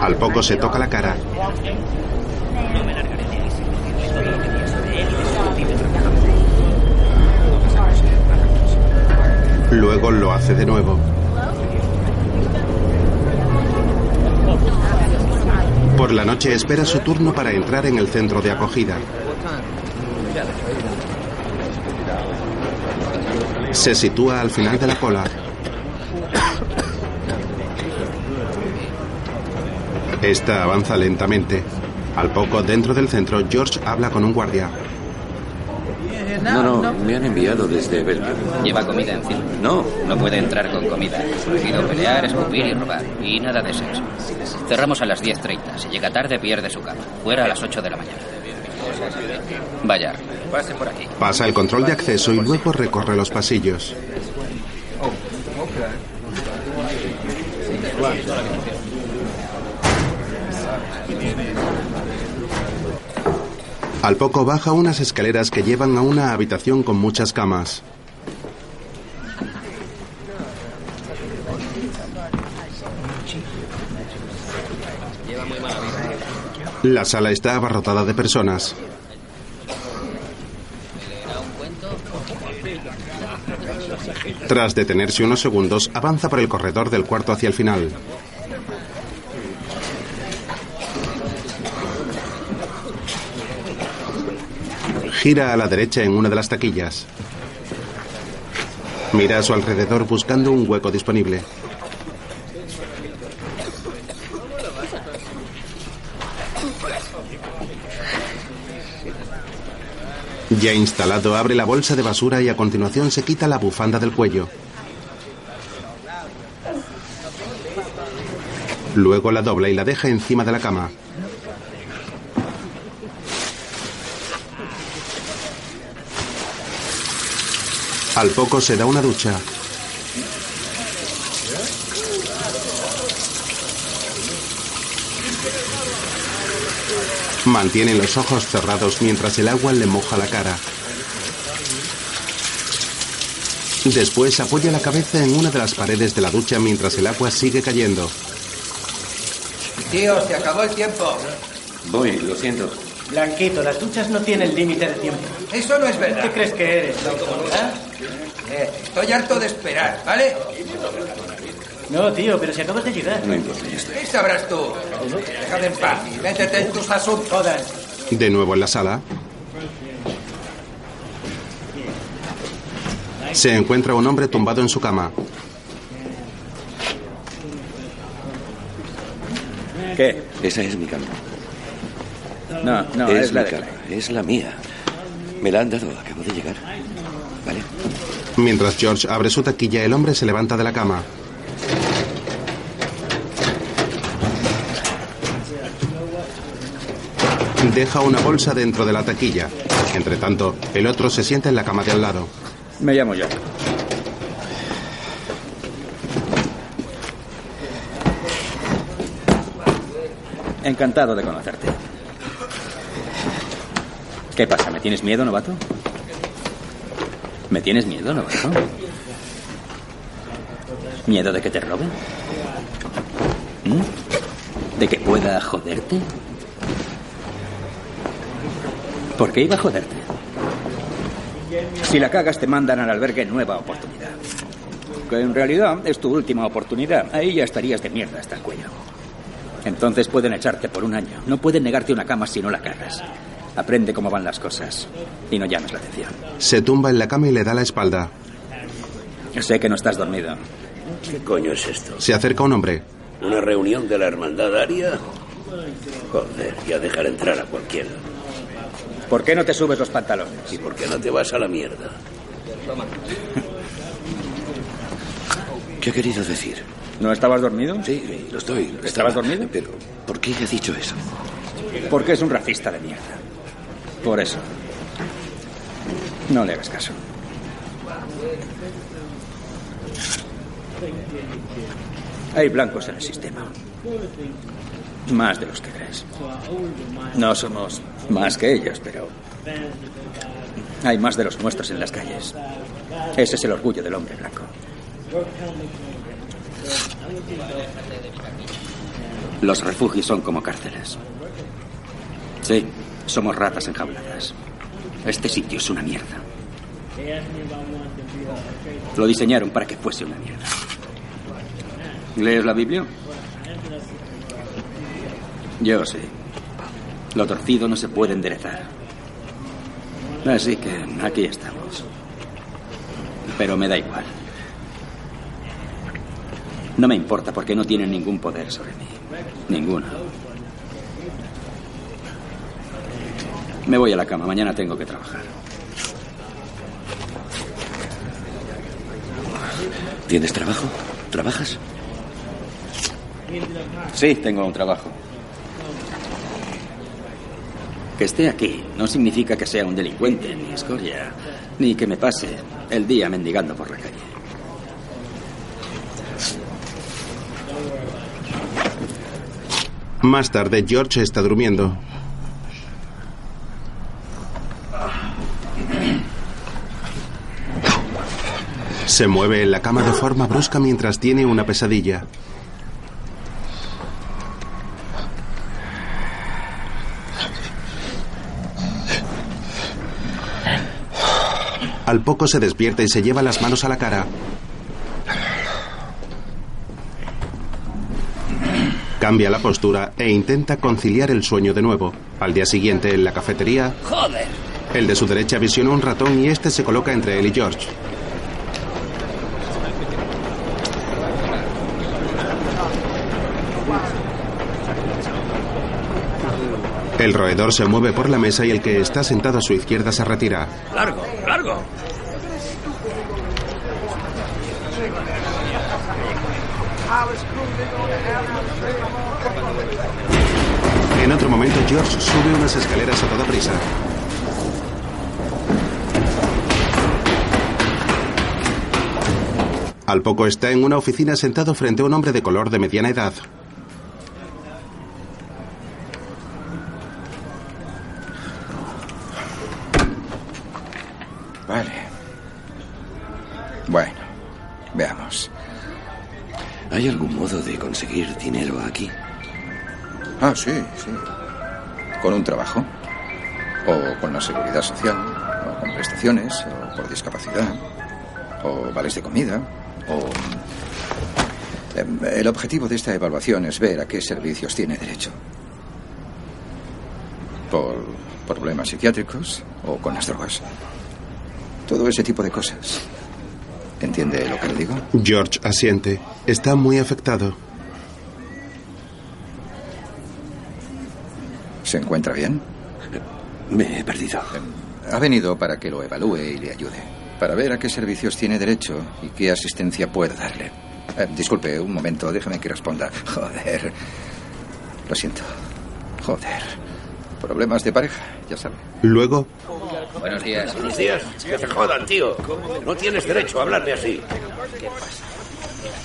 Al poco se toca la cara. Luego lo hace de nuevo. Por la noche espera su turno para entrar en el centro de acogida. Se sitúa al final de la cola. Esta avanza lentamente. Al poco, dentro del centro, George habla con un guardia. No, no, me han enviado desde Bellevue. Lleva comida encima. No. No puede entrar con comida. Prohibido pelear, escupir y robar. Y nada de sexo. Cerramos a las 10.30. Si llega tarde, pierde su cama. Fuera a las 8 de la mañana. Vaya, pase por aquí. Pasa el control de acceso y luego recorre los pasillos. Al poco baja unas escaleras que llevan a una habitación con muchas camas. La sala está abarrotada de personas. Tras detenerse unos segundos, avanza por el corredor del cuarto hacia el final. Gira a la derecha en una de las taquillas. Mira a su alrededor buscando un hueco disponible. Ya instalado, abre la bolsa de basura y a continuación se quita la bufanda del cuello. Luego la dobla y la deja encima de la cama. Al poco se da una ducha. Mantiene los ojos cerrados mientras el agua le moja la cara. Después apoya la cabeza en una de las paredes de la ducha mientras el agua sigue cayendo. Tío, se acabó el tiempo. Voy, lo siento. Blanquito, las duchas no tienen límite de tiempo. Eso no es verdad. ¿Qué crees que eres. Eh, estoy harto de esperar, ¿vale? No, tío, pero si acabas de llegar. No importa, ya está. ¿Qué sabrás tú? Déjame en paz y métete en tus asuntos. De nuevo en la sala. Se encuentra un hombre tumbado en su cama. ¿Qué? Esa es mi cama. No, no, es, es la mi de cama. Es la mía. Me la han dado, acabo de llegar. ¿Vale? Mientras George abre su taquilla, el hombre se levanta de la cama. Deja una bolsa dentro de la taquilla. Entre tanto, el otro se sienta en la cama de al lado. Me llamo yo. Encantado de conocerte. ¿Qué pasa? ¿Me tienes miedo, novato? ¿Me tienes miedo, novato? ¿Miedo de que te roben? ¿Mm? ¿De que pueda joderte? ¿Por qué iba a joderte? Si la cagas te mandan al albergue nueva oportunidad. Que en realidad es tu última oportunidad. Ahí ya estarías de mierda hasta el cuello. Entonces pueden echarte por un año. No pueden negarte una cama si no la cagas. Aprende cómo van las cosas y no llames la atención. Se tumba en la cama y le da la espalda. Sé que no estás dormido. ¿Qué coño es esto? Se acerca un hombre. ¿Una reunión de la hermandad aria? Joder, ya dejar entrar a cualquiera. ¿Por qué no te subes los pantalones? ¿Y por qué no te vas a la mierda? ¿Qué ha querido decir? ¿No estabas dormido? Sí, lo estoy. lo ¿Estabas estaba. dormido? Pero, ¿por qué ha dicho eso? Porque es un racista de mierda. Por eso. No le hagas caso. Hay blancos en el sistema. Más de los que crees. No somos más que ellos, pero hay más de los nuestros en las calles. Ese es el orgullo del hombre blanco. Los refugios son como cárceles. Sí, somos ratas enjauladas. Este sitio es una mierda. Lo diseñaron para que fuese una mierda. ¿Lees la Biblia? Yo sí. Lo torcido no se puede enderezar. Así que aquí estamos. Pero me da igual. No me importa porque no tienen ningún poder sobre mí. Ninguno. Me voy a la cama. Mañana tengo que trabajar. ¿Tienes trabajo? ¿Trabajas? Sí, tengo un trabajo. Que esté aquí no significa que sea un delincuente, ni escoria, ni que me pase el día mendigando por la calle. Más tarde, George está durmiendo. Se mueve en la cama de forma brusca mientras tiene una pesadilla. Al poco se despierta y se lleva las manos a la cara. Cambia la postura e intenta conciliar el sueño de nuevo. Al día siguiente, en la cafetería, ¡Joder! el de su derecha visiona un ratón y este se coloca entre él y George. El roedor se mueve por la mesa y el que está sentado a su izquierda se retira. ¡Largo, largo! En otro momento, George sube unas escaleras a toda prisa. Al poco está en una oficina sentado frente a un hombre de color de mediana edad. Conseguir dinero aquí? Ah, sí, sí. Con un trabajo. O con la seguridad social. O con prestaciones. O por discapacidad. O vales de comida. O... Em, El objetivo de esta evaluación es ver a qué servicios tiene derecho. Por problemas psiquiátricos o con las drogas. Todo ese tipo de cosas. ¿Entiende lo que le digo? George asiente. Está muy afectado. ¿Se encuentra bien? Me he perdido. Ha venido para que lo evalúe y le ayude. Para ver a qué servicios tiene derecho y qué asistencia puede darle. Eh, disculpe, un momento, déjame que responda. Joder. Lo siento. Joder. Problemas de pareja, ya sabe. Luego, Buenos días. Buenos días. Que te jodan, tío. No tienes derecho a hablarme así.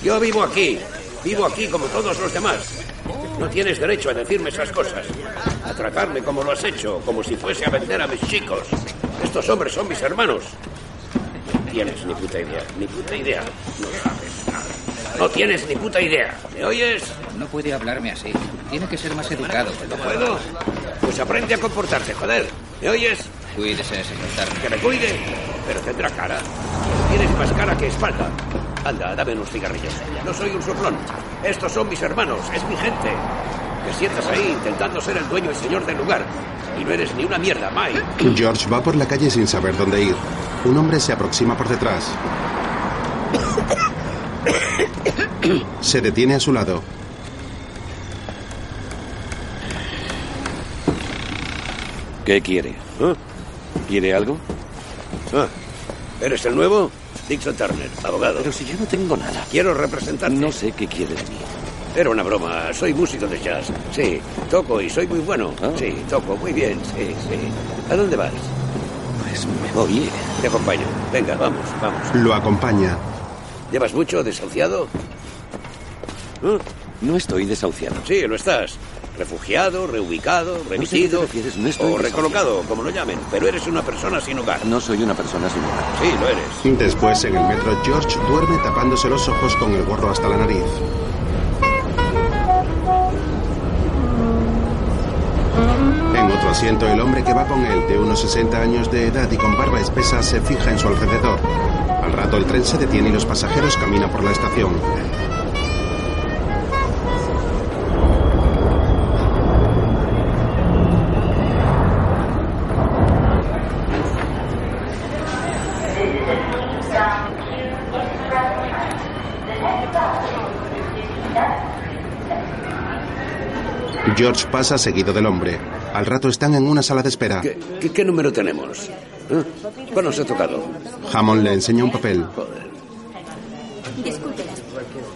Yo vivo aquí. Vivo aquí como todos los demás. No tienes derecho a decirme esas cosas. A tratarme como lo has hecho, como si fuese a vender a mis chicos. Estos hombres son mis hermanos. No tienes ni puta idea, ni puta idea. No sabes nada. No tienes ni puta idea. ¿Me oyes? No puede hablarme así. Tiene que ser más educado. ¿No puedo? Pues aprende a comportarte, joder. ¿Me oyes? Cuídese, señor. Que me cuide. Pero tendrá cara. Tienes más cara que espalda. Anda, dame unos cigarrillos. No soy un soplón. Estos son mis hermanos, es mi gente. Te sientas ahí intentando ser el dueño y señor del lugar. Y no eres ni una mierda, Mike. George va por la calle sin saber dónde ir. Un hombre se aproxima por detrás. Se detiene a su lado. ¿Qué quiere? ¿Quiere algo? Ah, ¿Eres el nuevo? Dixon Turner, abogado. Pero si yo no tengo nada. Quiero representarte. No sé qué quiere de mí. Era una broma. Soy músico de jazz. Sí, toco y soy muy bueno. Sí, toco muy bien. Sí, sí. ¿A dónde vas? Pues me voy. Te acompaño. Venga, vamos, vamos. Lo acompaña. ¿Llevas mucho desahuciado? ¿Eh? No estoy desahuciado. Sí, lo estás. Refugiado, reubicado, remitido No sé a qué te refieres, no estoy o recolocado, como lo llamen. Pero eres una persona sin hogar. No soy una persona sin hogar. Sí, lo eres. Después, en el metro, George duerme tapándose los ojos con el gorro hasta la nariz. En otro asiento, el hombre que va con él, de unos 60 años de edad y con barba espesa, se fija en su alrededor. Al rato, el tren se detiene y los pasajeros caminan por la estación. George pasa seguido del hombre. Al rato están en una sala de espera. ¿Qué, qué- qué número tenemos? ¿Eh? ¿Cuál nos ha tocado? Hammond le enseña un papel.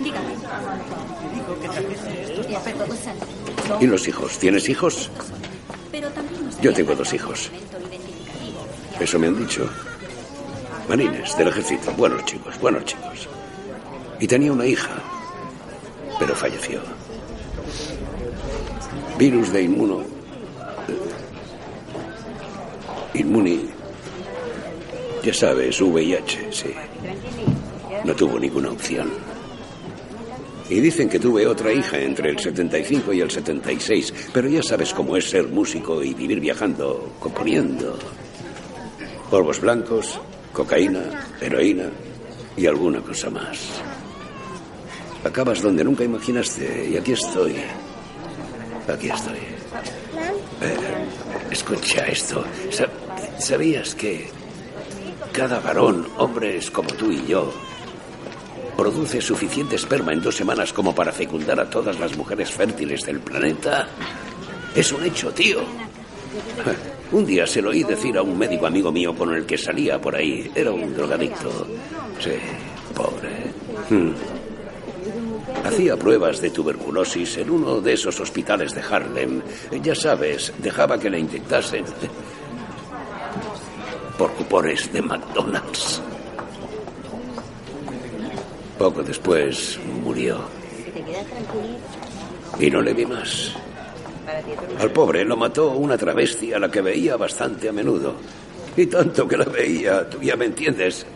Dígame. ¿Y los hijos? ¿Tienes hijos? Yo tengo dos hijos. Eso me han dicho. Marines, del ejército. Buenos chicos, buenos chicos. Y tenía una hija, pero falleció. Virus de inmuno. eh, Inmuni. Ya sabes, VIH, sí. No tuvo ninguna opción. Y dicen que tuve otra hija entre el 75 y el 76, pero ya sabes cómo es ser músico y vivir viajando, componiendo. Polvos blancos, cocaína, heroína y alguna cosa más. Acabas donde nunca imaginaste y aquí estoy. Aquí estoy. Eh, escucha esto. Sa- ¿Sabías que cada varón, hombres como tú y yo, produce suficiente esperma en dos semanas como para fecundar a todas las mujeres fértiles del planeta? Es un hecho, tío. Un día se lo oí decir a un médico amigo mío con el que salía por ahí. Era un drogadicto. Sí, pobre. Hacía pruebas de tuberculosis en uno de esos hospitales de Harlem. Ya sabes, dejaba que le inyectasen por cupones de McDonald's. Poco después murió y no le vi más. Al pobre lo mató una travesti a la que veía bastante a menudo. Y tanto que la veía, tú ya me entiendes.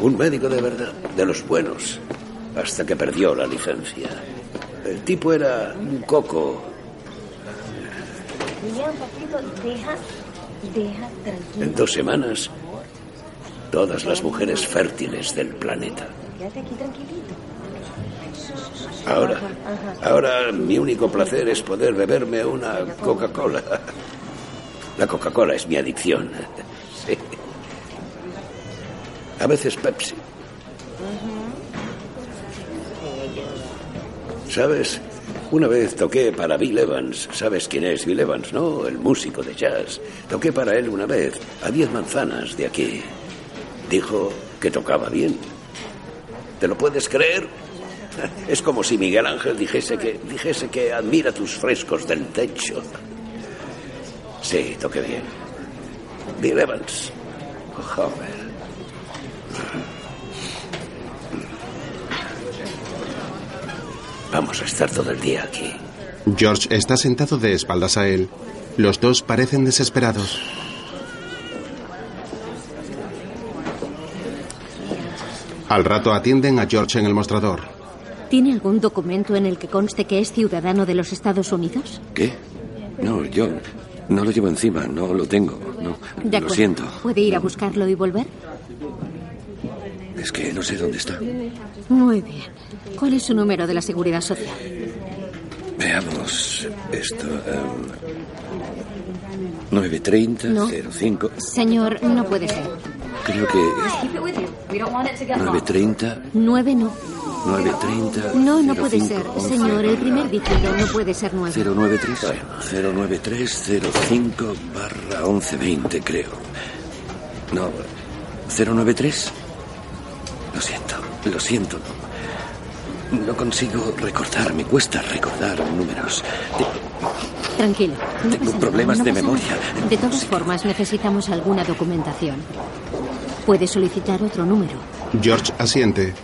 Un médico de verdad, de los buenos, hasta que perdió la licencia. El tipo era un coco. Deja, deja tranquilo. En dos semanas, todas las mujeres fértiles del planeta. Quédate aquí tranquilito. Ahora, ahora mi único placer es poder beberme una Coca-Cola. La Coca-Cola es mi adicción. Sí. A veces Pepsi. ¿Sabes? Una vez toqué para Bill Evans. ¿Sabes quién es Bill Evans, no? El músico de jazz. Toqué para él una vez, a diez manzanas de aquí. Dijo que tocaba bien. ¿Te lo puedes creer? Es como si Miguel Ángel dijese que, dijese que admira tus frescos del techo. Sí, toqué bien. Bill Evans. Joder. Vamos a estar todo el día aquí. George está sentado de espaldas a él. Los dos parecen desesperados. Al rato atienden a George en el mostrador. ¿Tiene algún documento en el que conste que es ciudadano de los Estados Unidos? ¿Qué? No, yo no lo llevo encima, no lo tengo. No, De lo acuerdo. siento. ¿Puede ir a buscarlo y volver? Es que no sé dónde está. Muy bien. ¿Cuál es su número de la seguridad social? Veamos esto. em, 930 No. 05. Señor, no puede ser. Creo que 930 Nueve no. 930 No, no puede 05, ser. 11, Señor, el primer dígito no puede ser nueve. 093 09305 barra 1120 creo. No, 093. Lo siento, lo siento. No, no consigo recordar, me cuesta recordar números. Tranquilo. no Tengo pasa problemas nada, de no memoria. nada. De todas formas, necesitamos alguna documentación. Puede solicitar otro número. George asiente.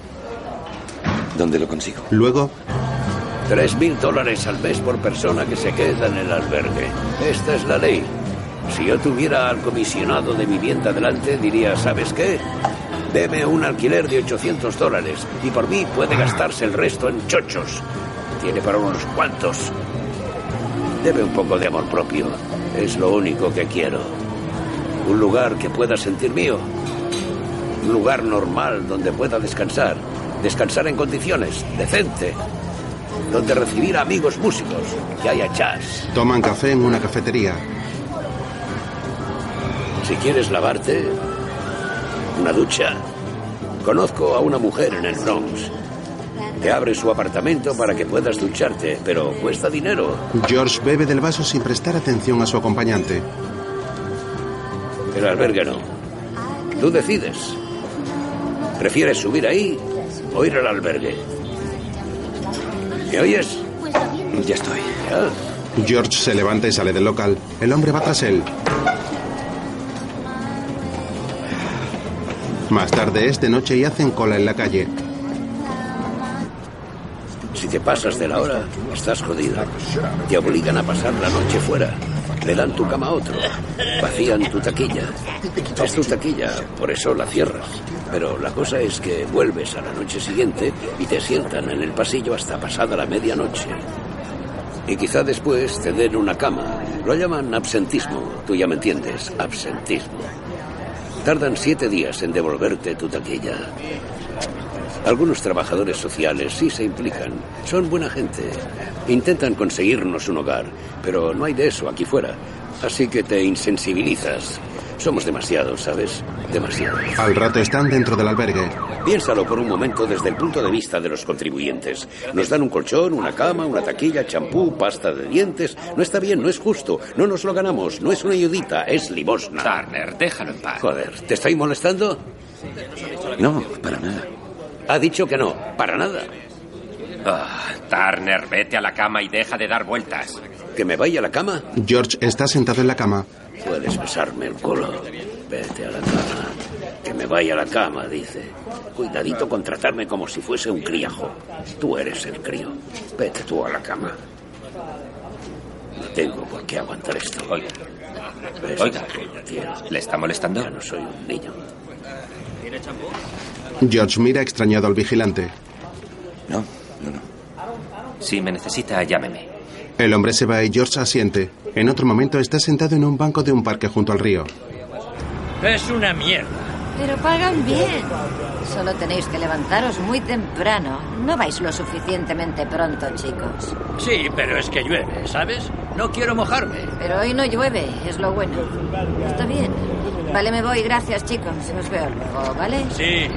¿Dónde lo consigo? Luego, Tres mil dólares al mes por persona que se queda en el albergue. Esta es la ley. Si yo tuviera al comisionado de vivienda delante, diría, ¿sabes qué? Deme un alquiler de 800 dólares y por mí puede gastarse el resto en chochos. Tiene para unos cuantos. Debe un poco de amor propio. Es lo único que quiero. Un lugar que pueda sentir mío. Un lugar normal donde pueda descansar. Descansar en condiciones, decente. Donde recibir a amigos músicos, que haya jazz. toman café en una cafetería. Si quieres lavarte, una ducha. Conozco a una mujer en el Bronx. Te abre su apartamento para que puedas ducharte, pero cuesta dinero. George bebe del vaso sin prestar atención a su acompañante. El albergue no. Tú decides. ¿Prefieres subir ahí o ir al albergue? ¿Me oyes? Ya estoy. George se levanta y sale del local. El hombre va tras él. Más tarde es de noche y hacen cola en la calle. Si te pasas de la hora, estás jodido. Te obligan a pasar la noche fuera. Le dan tu cama a otro. Vacían tu taquilla. Es tu taquilla, por eso la cierras. Pero la cosa es que vuelves a la noche siguiente y te sientan en el pasillo hasta pasada la medianoche. Y quizá después te den una cama. Lo llaman absentismo. Tú ya me entiendes. Absentismo. Tardan siete días en devolverte tu taquilla. Algunos trabajadores sociales sí se implican. Son buena gente. Intentan conseguirnos un hogar, pero no hay de eso aquí fuera. Así que te insensibilizas. Somos demasiados, ¿sabes? Demasiados. Al rato están dentro del albergue. Piénsalo por un momento desde el punto de vista de los contribuyentes. Nos dan un colchón, una cama, una taquilla, champú, pasta de dientes. No está bien, no es justo. No nos lo ganamos. No es una ayudita, es limosna. Turner, déjalo en paz. Joder, ¿te estoy molestando? No, para nada. Ha dicho que no, para nada. Ah, Turner, vete a la cama y deja de dar vueltas. ¿Que me vaya a la cama? George está sentado en la cama. Puedes besarme el culo. Vete a la cama. Que me vaya a la cama, dice. Cuidadito con tratarme como si fuese un criajo. Tú eres el crío. Vete tú a la cama. No tengo por qué aguantar esto. Oiga. Ves, Oiga. tío, ¿Le está molestando? Ya no soy un niño. ¿Tiene champú? George mira extrañado al vigilante. No, no, no. Si me necesita, llámeme. El hombre se va y George asiente. En otro momento está sentado en un banco de un parque junto al río. Es una mierda. Pero pagan bien. Solo tenéis que levantaros muy temprano. No vais lo suficientemente pronto, chicos. Sí, pero es que llueve, ¿sabes? No quiero mojarme. Pero hoy no llueve, es lo bueno. Está bien. Vale, me voy. Gracias, chicos. Os veo luego, ¿vale? Sí.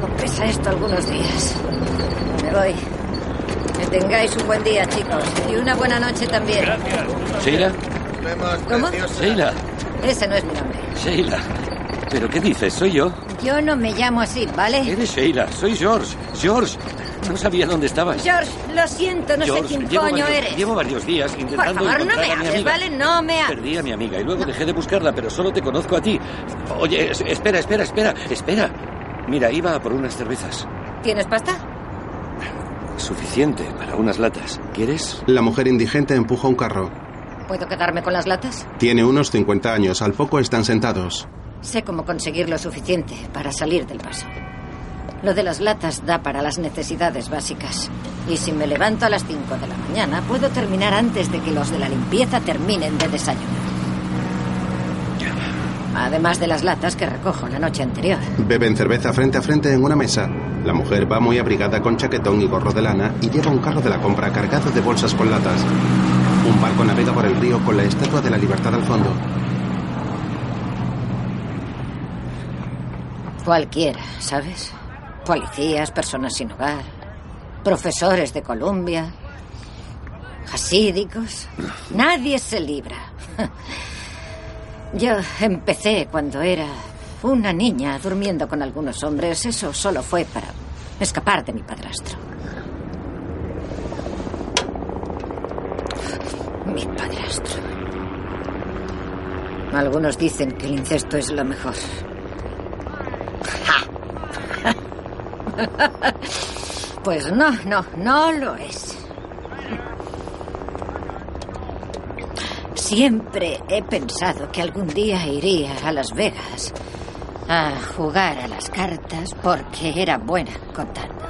Como pesa esto algunos días. Me voy. Que tengáis un buen día, chicos. Y una buena noche también. ¿Sheila? ¿Cómo? Sheila. Ese no es mi nombre. Sheila. ¿Pero qué dices? ¿Soy yo? Yo no me llamo así, ¿vale? Eres Sheila, soy George. George, no sabía dónde estabas. George, lo siento, no sé quién coño varios, eres. Llevo varios días Por intentando favor, no me a mi hables, amiga. ¿vale? No me hables. Perdí a mi amiga y luego dejé de buscarla, pero solo te conozco a ti. Oye, es- espera, espera, espera, espera. Mira, iba a por unas cervezas. ¿Tienes pasta? Suficiente para unas latas. ¿Quieres? La mujer indigente empuja un carro. ¿Puedo quedarme con las latas? Tiene unos 50 años. Al poco están sentados. Sé cómo conseguir lo suficiente para salir del paso. Lo de las latas da para las necesidades básicas. Y si me levanto a las 5 de la mañana, puedo terminar antes de que los de la limpieza terminen de desayunar. Además de las latas que recojo la noche anterior. Beben cerveza frente a frente en una mesa. La mujer va muy abrigada con chaquetón y gorro de lana y lleva un carro de la compra cargado de bolsas con latas. Un barco navega por el río con la estatua de la libertad al fondo. Cualquiera, ¿sabes? Policías, personas sin hogar, profesores de Columbia, hasídicos. Nadie se libra. Yo empecé cuando era una niña durmiendo con algunos hombres. Eso solo fue para escapar de mi padrastro. Mi padrastro. Algunos dicen que el incesto es lo mejor. Pues no, no, no lo es. Siempre he pensado que algún día iría a Las Vegas a jugar a las cartas porque era buena contando.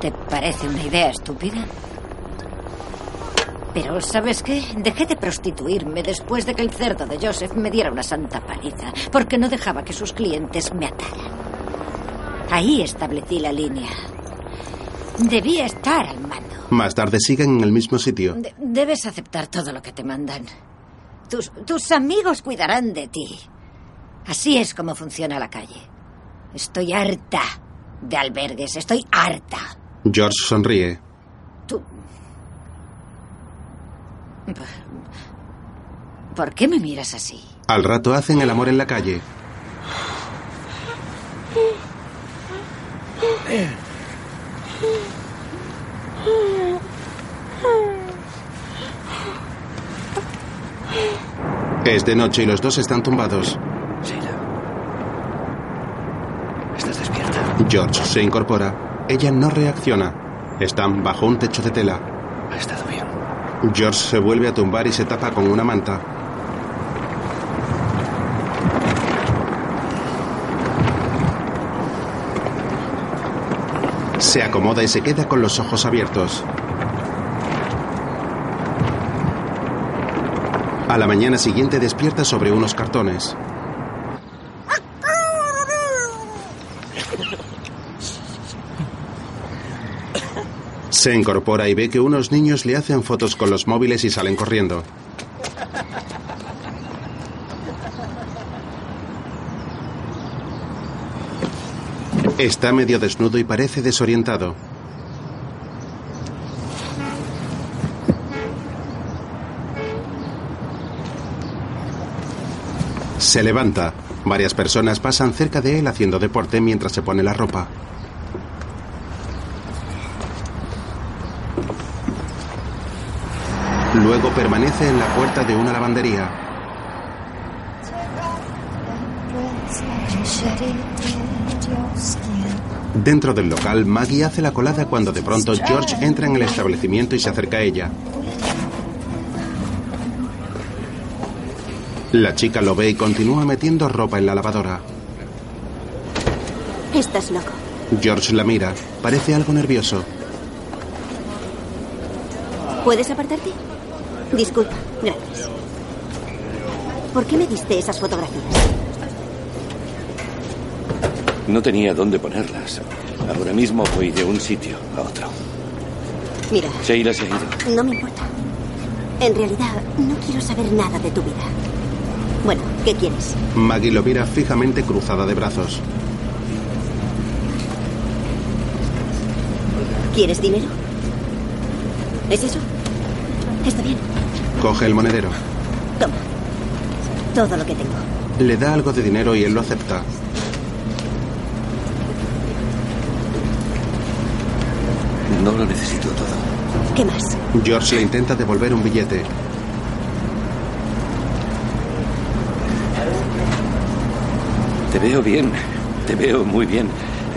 ¿Te parece una idea estúpida? Pero, ¿sabes qué? Dejé de prostituirme después de que el cerdo de Joseph me diera una santa paliza, porque no dejaba que sus clientes me ataran. Ahí establecí la línea. Debía estar al mando. Más tarde siguen en el mismo sitio. De- debes aceptar todo lo que te mandan. Tus, tus amigos cuidarán de ti. Así es como funciona la calle. Estoy harta de albergues, estoy harta. George sonríe. Tú... ¿Por qué me miras así? Al rato hacen el amor en la calle. Es de noche y los dos están tumbados. ¿Estás despierta? George se incorpora. Ella no reacciona. Están bajo un techo de tela. Ha estado bien. George se vuelve a tumbar y se tapa con una manta. Se acomoda y se queda con los ojos abiertos. A la mañana siguiente despierta sobre unos cartones. Se incorpora y ve que unos niños le hacen fotos con los móviles y salen corriendo. Está medio desnudo y parece desorientado. Se levanta. Varias personas pasan cerca de él haciendo deporte mientras se pone la ropa. Luego permanece en la puerta de una lavandería. Dentro del local, Maggie hace la colada cuando de pronto George entra en el establecimiento y se acerca a ella. La chica lo ve y continúa metiendo ropa en la lavadora. Estás loco. George la mira. Parece algo nervioso. ¿Puedes apartarte? Disculpa, gracias. ¿Por qué me diste esas fotografías? No tenía dónde ponerlas. Ahora mismo voy de un sitio a otro. Mira, Sheila se ha ido. no me importa. En realidad, no quiero saber nada de tu vida. Bueno, ¿qué quieres? Maggie lo mira fijamente cruzada de brazos. ¿Quieres dinero? ¿Es eso? Está bien. Coge el monedero. Toma. Todo lo que tengo. Le da algo de dinero y él lo acepta. No lo necesito todo. ¿Qué más? George le intenta devolver un billete. Te veo bien. Te veo muy bien.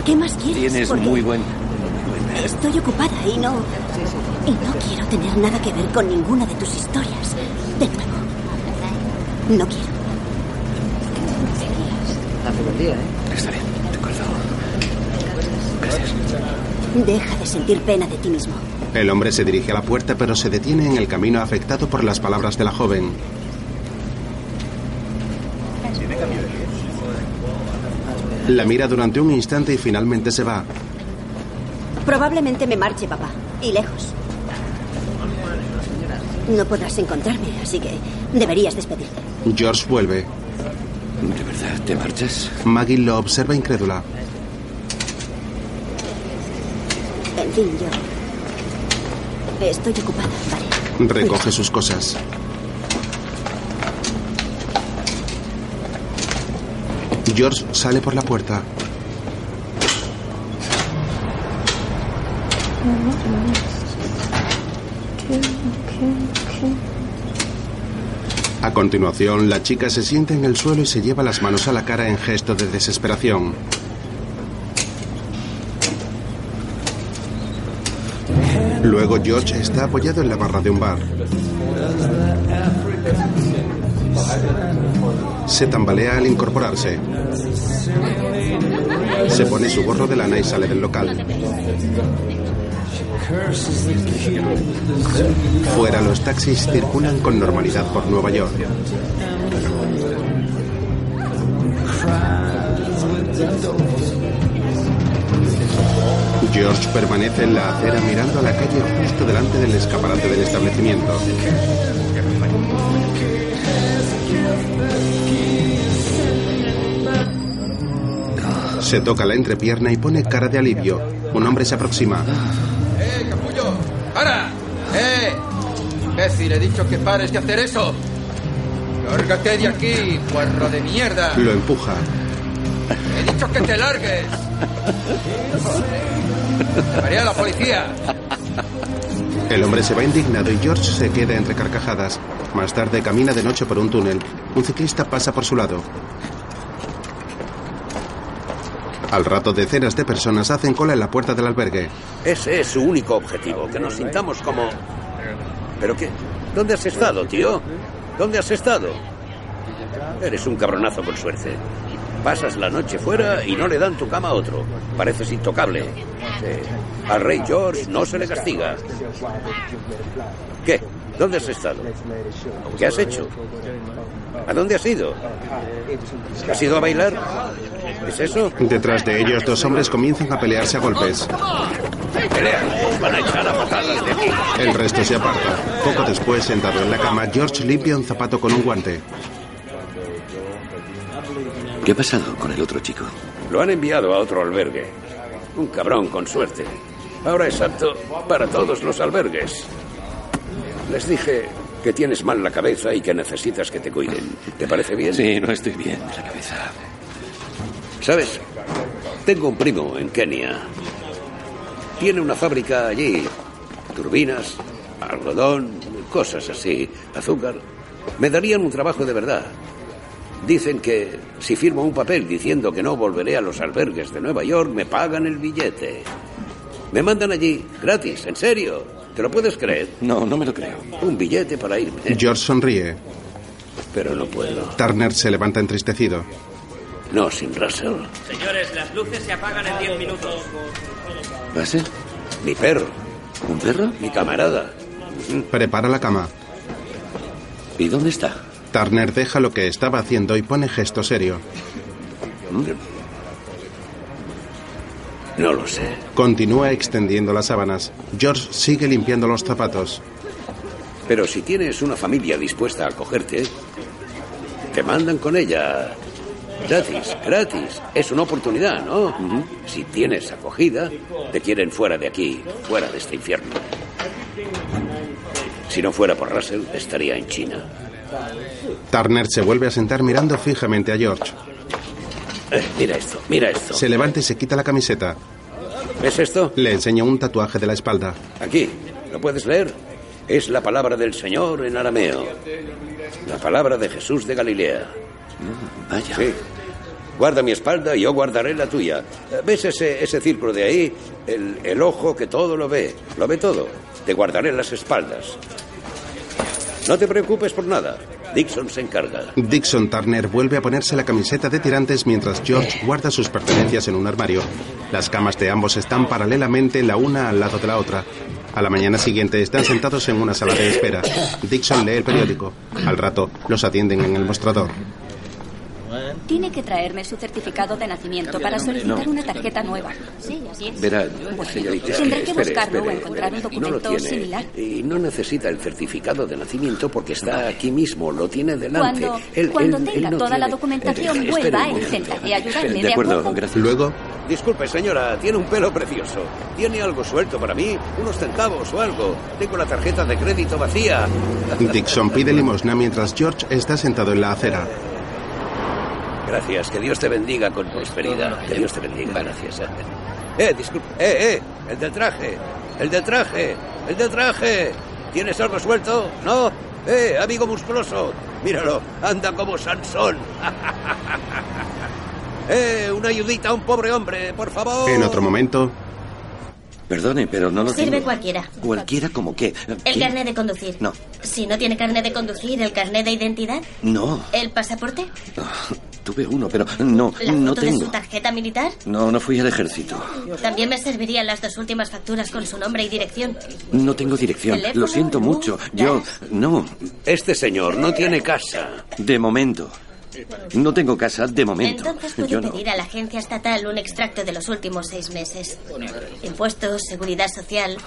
¿Qué más quieres? Tienes Porque muy buen. Estoy ocupada y no. Y no quiero tener nada que ver con ninguna de tus historias. De nuevo. No quiero. Hace buen día, ¿eh? Está bien, de acuerdo. Gracias. Deja de sentir pena de ti mismo. El hombre se dirige a la puerta pero se detiene en el camino afectado por las palabras de la joven. La mira durante un instante y finalmente se va. Probablemente me marche, papá. Y lejos. No podrás encontrarme, así que deberías despedirte. George vuelve. ¿De verdad te marchas? Maggie lo observa incrédula. En fin, yo. Estoy ocupada, vale. Recoge sus cosas. George sale por la puerta. A continuación, la chica se sienta en el suelo y se lleva las manos a la cara en gesto de desesperación. Luego George está apoyado en la barra de un bar. Se tambalea al incorporarse. Se pone su gorro de lana y sale del local. Fuera los taxis circulan con normalidad por Nueva York. George permanece en la acera mirando a la calle justo delante del escaparate del establecimiento. Se toca la entrepierna y pone cara de alivio. Un hombre se aproxima. Imbécil, he dicho que pares de hacer eso. ¡Lárgate de aquí, cuerro de mierda! Lo empuja. He dicho que te largues. Llamaré a la policía. El hombre se va indignado y George se queda entre carcajadas. Más tarde camina de noche por un túnel. Un ciclista pasa por su lado. Al rato decenas de personas hacen cola en la puerta del albergue. Ese es su único objetivo, que nos sintamos como... ¿Pero qué? ¿Dónde has estado, tío? ¿Dónde has estado? Eres un cabronazo con suerte. Pasas la noche fuera y no le dan tu cama a otro. Pareces intocable. Al rey George no se le castiga. ¿Qué? ¿Dónde has estado? ¿Qué has hecho? ¿A dónde has ido? ¿Has ido a bailar? ¿Es eso? Detrás de ellos, dos hombres comienzan a pelearse a golpes. Pelea. Os van a echar a patadas de aquí. El resto se aparta. Poco después, sentado en la cama, George limpia un zapato con un guante. ¿Qué ha pasado con el otro chico? Lo han enviado a otro albergue. Un cabrón con suerte. Ahora es apto para todos los albergues. Les dije que tienes mal la cabeza y que necesitas que te cuiden. ¿Te parece bien? Sí, no estoy bien de la cabeza. ¿Sabes? Tengo un primo en Kenia. Tiene una fábrica allí. Turbinas, algodón, cosas así, azúcar. Me darían un trabajo de verdad. Dicen que si firmo un papel diciendo que no volveré a los albergues de Nueva York, me pagan el billete. Me mandan allí, gratis, en serio. ¿Te lo puedes creer? No, no me lo creo. Un billete para irme. George sonríe. Pero no puedo. Turner se levanta entristecido. No, sin Russell. Señores, las luces se apagan en 10 minutos. ¿Russell? Mi perro. ¿Un perro? Mi camarada. Prepara la cama. ¿Y dónde está? Turner deja lo que estaba haciendo y pone gesto serio. No lo sé. Continúa extendiendo las sábanas. George sigue limpiando los zapatos. Pero si tienes una familia dispuesta a acogerte, te mandan con ella. Gratis, gratis. Es una oportunidad, ¿no? Si tienes acogida, te quieren fuera de aquí, fuera de este infierno. Si no fuera por Russell, estaría en China. Turner se vuelve a sentar mirando fijamente a George. Eh, mira esto, mira esto. Se levanta y se quita la camiseta. ¿Ves esto? Le enseña un tatuaje de la espalda. Aquí, ¿lo puedes leer? Es la palabra del Señor en arameo. La palabra de Jesús de Galilea. Vaya. Sí. Guarda mi espalda y yo guardaré la tuya. ¿Ves ese, ese círculo de ahí? El, el ojo que todo lo ve. Lo ve todo. Te guardaré las espaldas. No te preocupes por nada. Dixon se encarga. Dixon Turner vuelve a ponerse la camiseta de tirantes mientras George guarda sus pertenencias en un armario. Las camas de ambos están paralelamente la una al lado de la otra. A la mañana siguiente están sentados en una sala de espera. Dixon lee el periódico. Al rato los atienden en el mostrador. Tiene que traerme su certificado de nacimiento para solicitar No. una tarjeta nueva. Sí, así es. Verá, Bueno, señorita, tendré que espere, buscarlo espere. o encontrar un No lo documento tiene. similar. Y no necesita el certificado de nacimiento porque está aquí mismo, lo tiene delante. Cuando, Él- cuando él- él tenga no toda la tiene- documentación, Eh, vuelva e intentaré ayudarme. De acuerdo, gracias. Luego, Disculpe, señora, tiene un pelo precioso. ¿Tiene algo suelto para mí? ¿Unos centavos o algo? Tengo la tarjeta de crédito vacía. Dixon pide limosna mientras George está sentado en la acera. Gracias, que Dios te bendiga con prosperidad. Que Dios te bendiga, gracias. Eh, disculpe, eh, eh, el del traje, el del traje, el del traje. ¿Tienes algo suelto? ¿No? Eh, amigo musculoso, míralo, anda como Sansón. eh, una ayudita a un pobre hombre, por favor. En otro momento, Perdone, pero no lo Sirve tengo. cualquiera. Cualquiera como qué. El ¿Qué? carnet de conducir. No. Si no tiene carnet de conducir, el carnet de identidad. No, ¿El pasaporte? Tuve uno, pero no, ¿La no foto de tengo. su tarjeta militar? No, no fui al ejército. También me servirían las dos últimas facturas con su nombre y dirección. No tengo dirección. ¿Teléfono, Lo siento mucho. Yo, no. Este señor no tiene casa. De momento. No tengo casa, de momento. Entonces puede Yo no. pedir a la agencia estatal un extracto de los últimos seis meses. Impuestos, seguridad social.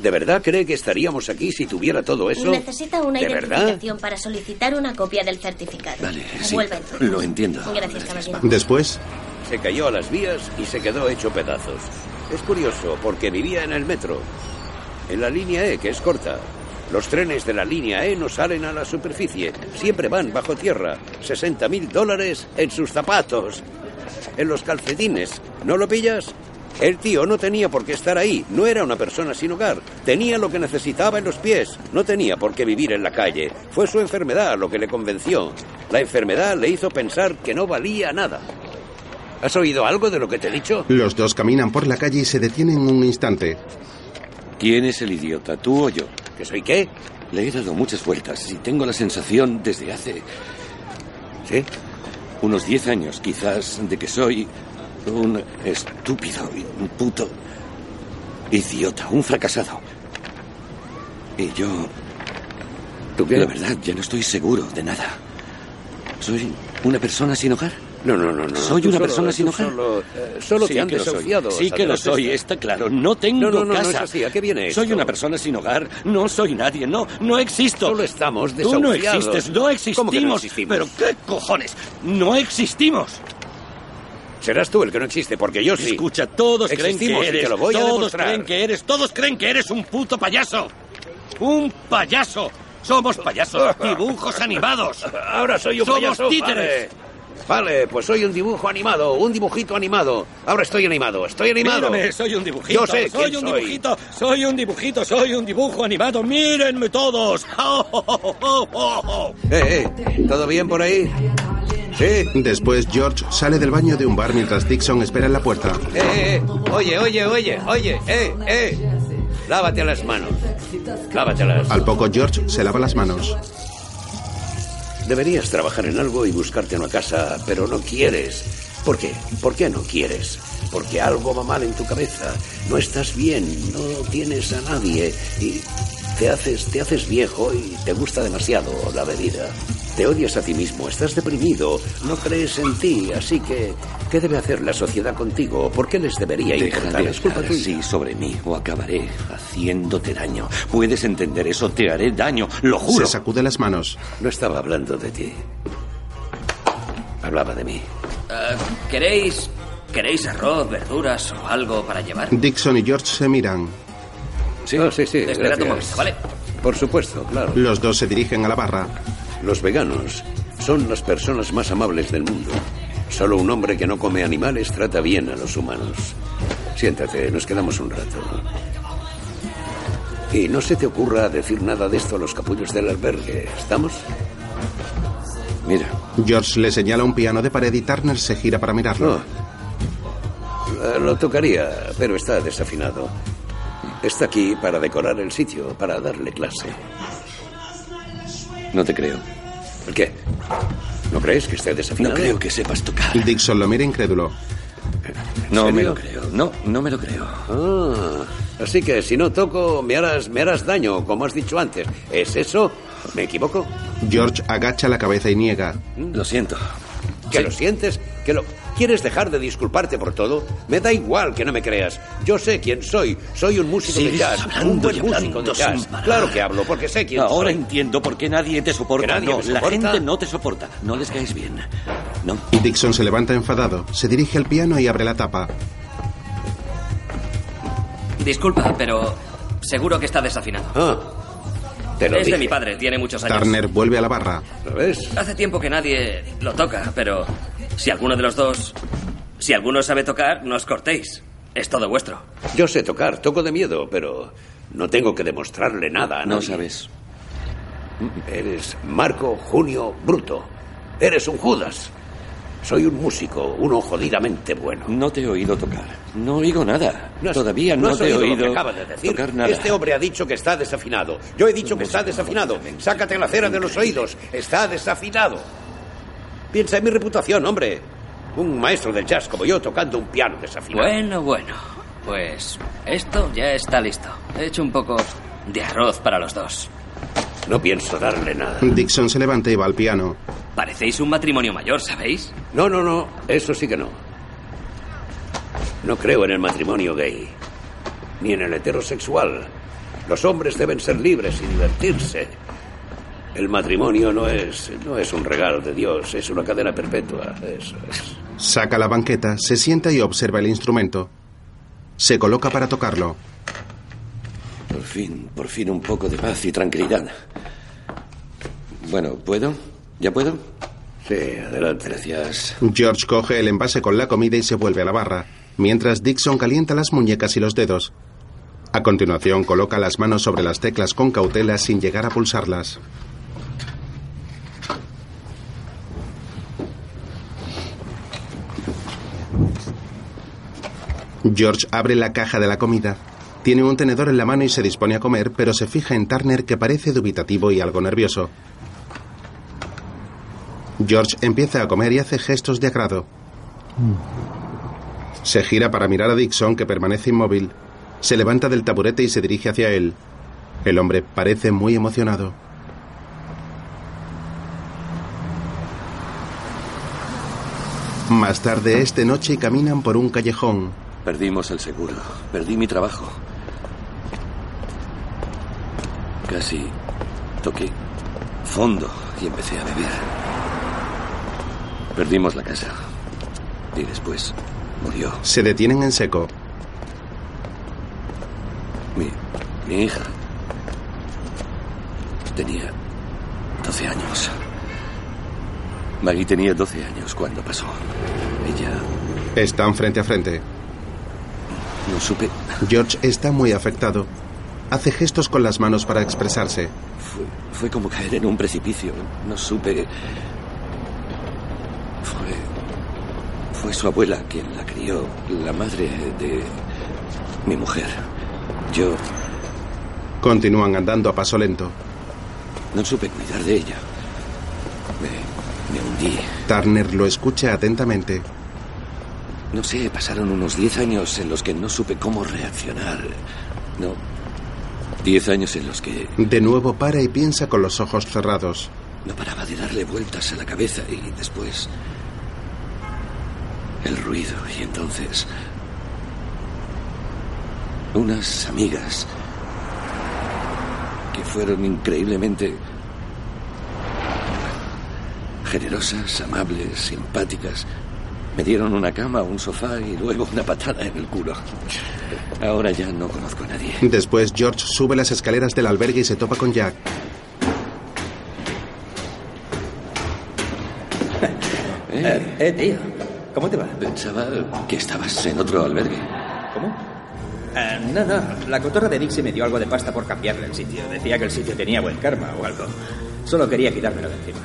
¿De verdad cree que estaríamos aquí si tuviera todo eso? Necesita una ¿De verdad? identificación para solicitar una copia del certificado. Vale, sí. Vuelva entonces. Lo entiendo. Gracias, caballero. después, Se cayó a las vías y se quedó hecho pedazos. Es curioso porque vivía en el metro, en la línea E, que es corta. Los trenes de la línea E no salen a la superficie, siempre van bajo tierra. 60 mil dólares en sus zapatos, en los calcetines. ¿No lo pillas? El tío no tenía por qué estar ahí, no era una persona sin hogar, tenía lo que necesitaba en los pies, no tenía por qué vivir en la calle. Fue su enfermedad lo que le convenció. La enfermedad le hizo pensar que no valía nada. ¿Has oído algo de lo que te he dicho? los dos caminan por la calle y se detienen un instante. ¿Quién es el idiota, tú o yo? ¿Que soy qué? Le he dado muchas vueltas y tengo la sensación desde hace. ¿Sí? Unos diez años, quizás, de que soy un estúpido y un puto idiota, un fracasado. Y yo. ¿Tú qué? La verdad, ya no estoy seguro de nada. ¿Soy una persona sin hogar? No, no, no, no. ¿Soy Tú una solo- persona sin tú hogar? Solo, eh, solo Sí te han soy. desahuciado. Sí que lo soy, está claro. No tengo No, no, no, casa. no es así. ¿A qué viene Soy esto? una persona sin hogar. No soy nadie. No, no existo. Solo estamos Tú no desahuciados. existes. No existimos. ¿Cómo que no existimos? Pero qué cojones. No existimos. Serás tú el que no existe, porque yo sí. Escucha, todos creen que y eres. te lo voy a todos creen que eres. Todos creen que eres un puto payaso. Un payaso. Somos payasos. Dibujos animados. Ahora soy un Somos payaso. títeres. Vale. Vale, pues soy un dibujo animado, un dibujito animado. Ahora estoy animado, estoy animado. Mírame, soy un dibujito. Yo sé soy quién un soy. dibujito, soy un dibujito, soy un dibujo animado. Mírenme todos. Oh, oh, oh, oh, oh, oh. Eh, eh, ¿todo bien por ahí? Después, George sale del baño de un bar mientras Dixon espera en la puerta. Eh, eh, eh. Oye, oye, oye, oye, eh, eh. Lávate las manos. Lávatelas. Al poco, George se lava las manos. Deberías trabajar en algo y buscarte una casa, pero no quieres. ¿Por qué? ¿Por qué no quieres? Porque algo va mal en tu cabeza. No estás bien, no tienes a nadie y te haces, te haces viejo y te gusta demasiado la bebida. Te odias a ti mismo, estás deprimido, no crees en ti, así que ¿qué debe hacer la sociedad contigo? ¿Por qué les debería Deja importar? de Es culpa tuya. así sobre mí o acabaré haciéndote daño. Puedes entender eso, te haré daño, lo juro. Se sacude las manos. No estaba hablando de ti. Hablaba de mí. Eh, ¿Queréis. ¿Queréis arroz, verduras o algo para llevar? Dixon y George se miran. Sí, sí, sí. Espera un momento, ¿vale? Por supuesto, claro. Los dos se dirigen a la barra. Los veganos son las personas más amables del mundo. Solo un hombre que no come animales trata bien a los humanos. Siéntate, nos quedamos un rato. Y no se te ocurra decir nada de esto a los capullos del albergue. ¿Estamos? Mira. George le señala un piano de pared y Turner se gira para mirarlo. Eh, Lo tocaría, pero está desafinado. Está aquí para decorar el sitio, para darle clase. No te creo. ¿Qué? ¿No crees que esté desafinado? No creo que sepas tocar. Dixon lo mira incrédulo. No ¿En me lo creo. No, no me lo creo. Ah, así que si no toco, me harás, me harás daño, como has dicho antes. ¿Es eso? ¿Me equivoco? George agacha la cabeza y niega. Lo siento. ¿Que lo sientes? ¿Que lo... ¿Quieres dejar de disculparte por todo? Me da igual que no me creas. Yo sé quién soy. Soy un músico de jazz. un buen y músico de jazz. Claro que hablo, porque sé quién Ahora soy. entiendo por qué nadie te soporta. ¿Que nadie no, me la soporta? gente no te soporta. No les caes bien. No. Dixon se levanta enfadado, se dirige al piano y abre la tapa. Disculpa, pero seguro que está desafinado. Ah, te lo es de dije. mi padre, tiene muchos años. Turner vuelve a la barra. ¿Lo ves? Hace tiempo que nadie lo toca, pero si alguno de los dos, si alguno sabe tocar, no os cortéis. Es todo vuestro. Yo sé tocar, toco de miedo, pero no tengo que demostrarle nada a No sabes. Eres Marco Junio Bruto. Eres un Judas. Soy un músico, uno jodidamente bueno. No te he oído tocar. No oigo nada. has- Todavía no, has te he oído lo que acaba de decir. tocar nada. Este hombre ha dicho que está desafinado. Yo he dicho que está desafinado. Sácate la cera de los oídos. Está desafinado. Piensa en mi reputación, hombre. Un maestro del jazz como yo tocando un piano desafinado. Bueno, bueno. Pues esto ya está listo. He hecho un poco de arroz para los dos. No pienso darle nada. Dixon se levanta y va al piano. Parecéis un matrimonio mayor, ¿sabéis? No, no, no. Eso sí que no. No creo en el matrimonio gay. Ni en el heterosexual. Los hombres deben ser libres y divertirse. El matrimonio no es, no es un regalo de Dios, es una cadena perpetua. Eso es. Saca la banqueta, se sienta y observa el instrumento. Se coloca para tocarlo. Por fin, por fin un poco de paz y tranquilidad. Bueno, ¿puedo? ¿Ya puedo? Sí, adelante. Gracias. George coge el envase con la comida y se vuelve a la barra, mientras Dixon calienta las muñecas y los dedos. A continuación coloca las manos sobre las teclas con cautela sin llegar a pulsarlas. George abre la caja de la comida. Tiene un tenedor en la mano y se dispone a comer, pero se fija en Turner que parece dubitativo y algo nervioso. George empieza a comer y hace gestos de agrado. Se gira para mirar a Dixon, que permanece inmóvil. Se levanta del taburete y se dirige hacia él. El hombre parece muy emocionado. Más tarde, esta noche, caminan por un callejón. Perdimos el seguro. Perdí mi trabajo. Casi toqué fondo y empecé a beber. Perdimos la casa. Y después murió Se detienen en seco. mi, mi hija. Tenía 12 años. Maggie tenía 12 años cuando pasó. Ella Están frente a frente. No supe. George está muy afectado. Hace gestos con las manos para expresarse. Fue, fue como caer en un precipicio. No supe. Fue. Fue su abuela quien la crió, la madre de mi mujer. Yo Continúan andando a paso lento. no supe cuidar de ella. Me, me hundí. Turner lo escucha atentamente. No sé, pasaron unos 10 años en los que no supe cómo reaccionar. No. 10 años en los que De nuevo para y piensa con los ojos cerrados. no paraba de darle vueltas a la cabeza y después el ruido y entonces unas amigas que fueron increíblemente generosas, amables, simpáticas. Me dieron una cama, un sofá y luego una patada en el culo. Ahora ya no conozco a nadie. Después George sube las escaleras del albergue y se topa con Jack. Eh, eh, tío. ¿Cómo te va? Pensaba que estabas en otro albergue. ¿Cómo? Eh, no, no. La cotorra de Dixie me dio algo de pasta por cambiarle el sitio. Decía que el sitio tenía buen karma o algo. Solo quería quitármelo de encima.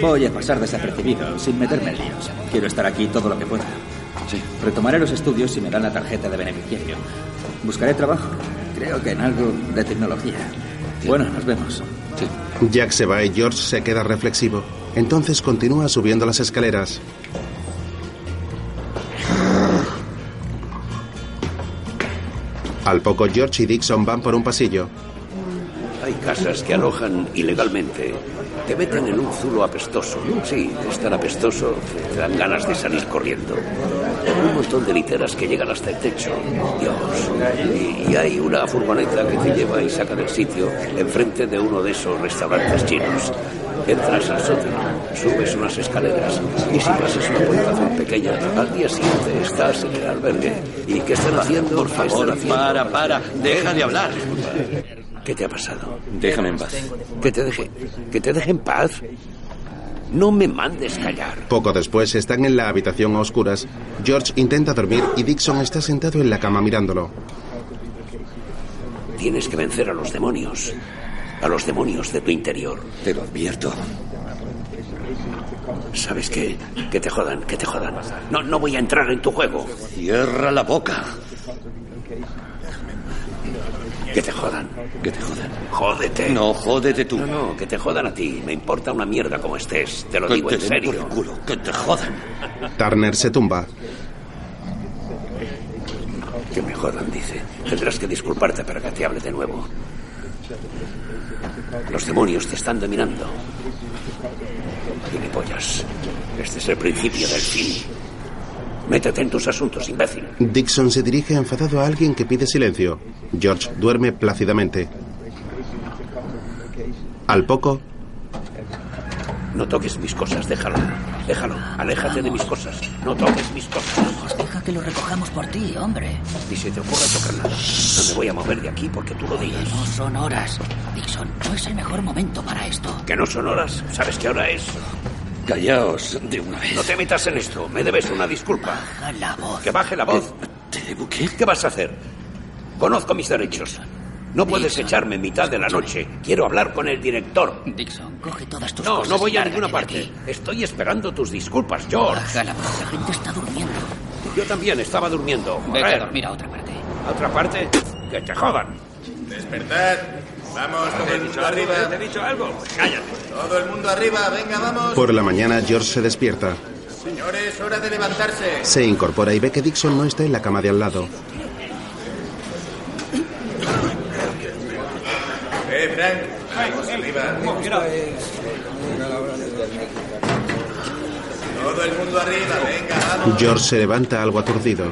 Voy a pasar desapercibido, sin meterme en líos. Quiero estar aquí todo lo que pueda. Sí. Retomaré los estudios si me dan la tarjeta de beneficiario. Buscaré trabajo. Creo que en algo de tecnología. Bueno, nos vemos. Jack se va y George se queda reflexivo. Entonces continúa subiendo las escaleras. Al poco, George y Dixon van por un pasillo. Hay casas que alojan ilegalmente. Te meten en un zulo apestoso. Sí, es tan apestoso que te dan ganas de salir corriendo. Un montón de literas que llegan hasta el techo. Dios. Y, y hay una furgoneta que te lleva y saca del sitio enfrente de uno de esos restaurantes chinos. Entras al sótano, subes unas escaleras y si pasas una puerta pequeña, al día siguiente estás en el albergue. ¿Y qué están haciendo? Por favor, para, para. Deja de hablar. ¿Qué te ha pasado? Déjame en paz. ¿Que te deje, que te deje en paz? No me mandes callar. Poco después están en la habitación a oscuras. George intenta dormir y Dixon está sentado en la cama mirándolo. Tienes que vencer a los demonios. A los demonios de tu interior. Te lo advierto. ¿Sabes qué? Que te jodan, que te jodan. No, no voy a entrar en tu juego. Cierra la boca. Que te jodan. Que te jodan. Jódete. No, jódete tú. No, no, que te jodan a ti. Me importa una mierda como estés. Te lo Que digo te en serio. por el culo. Que te jodan. Turner se tumba. Que me jodan, dice. Tendrás que disculparte para que te hable de nuevo. Los demonios te están dominando. Gilipollas. Este es el principio del fin. Métete en tus asuntos, imbécil. Dixon se dirige enfadado a alguien que pide silencio. George duerme plácidamente. Al poco, No toques mis cosas, déjalo. Déjalo. Aléjate de mis cosas. No toques mis cosas. Deja que lo recojamos por ti, hombre. Ni se te ocurra tocarla. No me voy a mover de aquí porque tú lo digas. No son horas. Dixon, no es el mejor momento para esto. ¿Que no son horas? ¿Sabes qué hora es? Callaos de una vez. No te metas en esto. Me debes una disculpa. Baja la voz. Que baje la voz. ¿Te debo qué? ¿Qué vas a hacer? Conozco mis derechos. No puedes echarme en mitad de la noche. Quiero hablar con el director. Dixon, coge todas tus No, cosas. no voy y a ninguna parte. aquí. Estoy esperando tus disculpas, George. Baja la voz. La gente está durmiendo. Yo también estaba durmiendo. Vete a dormir a otra parte. ¿A otra parte? Que te jodan. Despertad. Vamos, todo el mundo arriba. ¿Te he dicho algo? Cállate. Todo el mundo arriba, venga, vamos. por la mañana, George se despierta. Señores, hora de levantarse. Se incorpora y ve que Dixon no está en la cama de al lado. Eh, Frank, vamos arriba. Todo el mundo arriba, venga, vamos. George se levanta algo aturdido.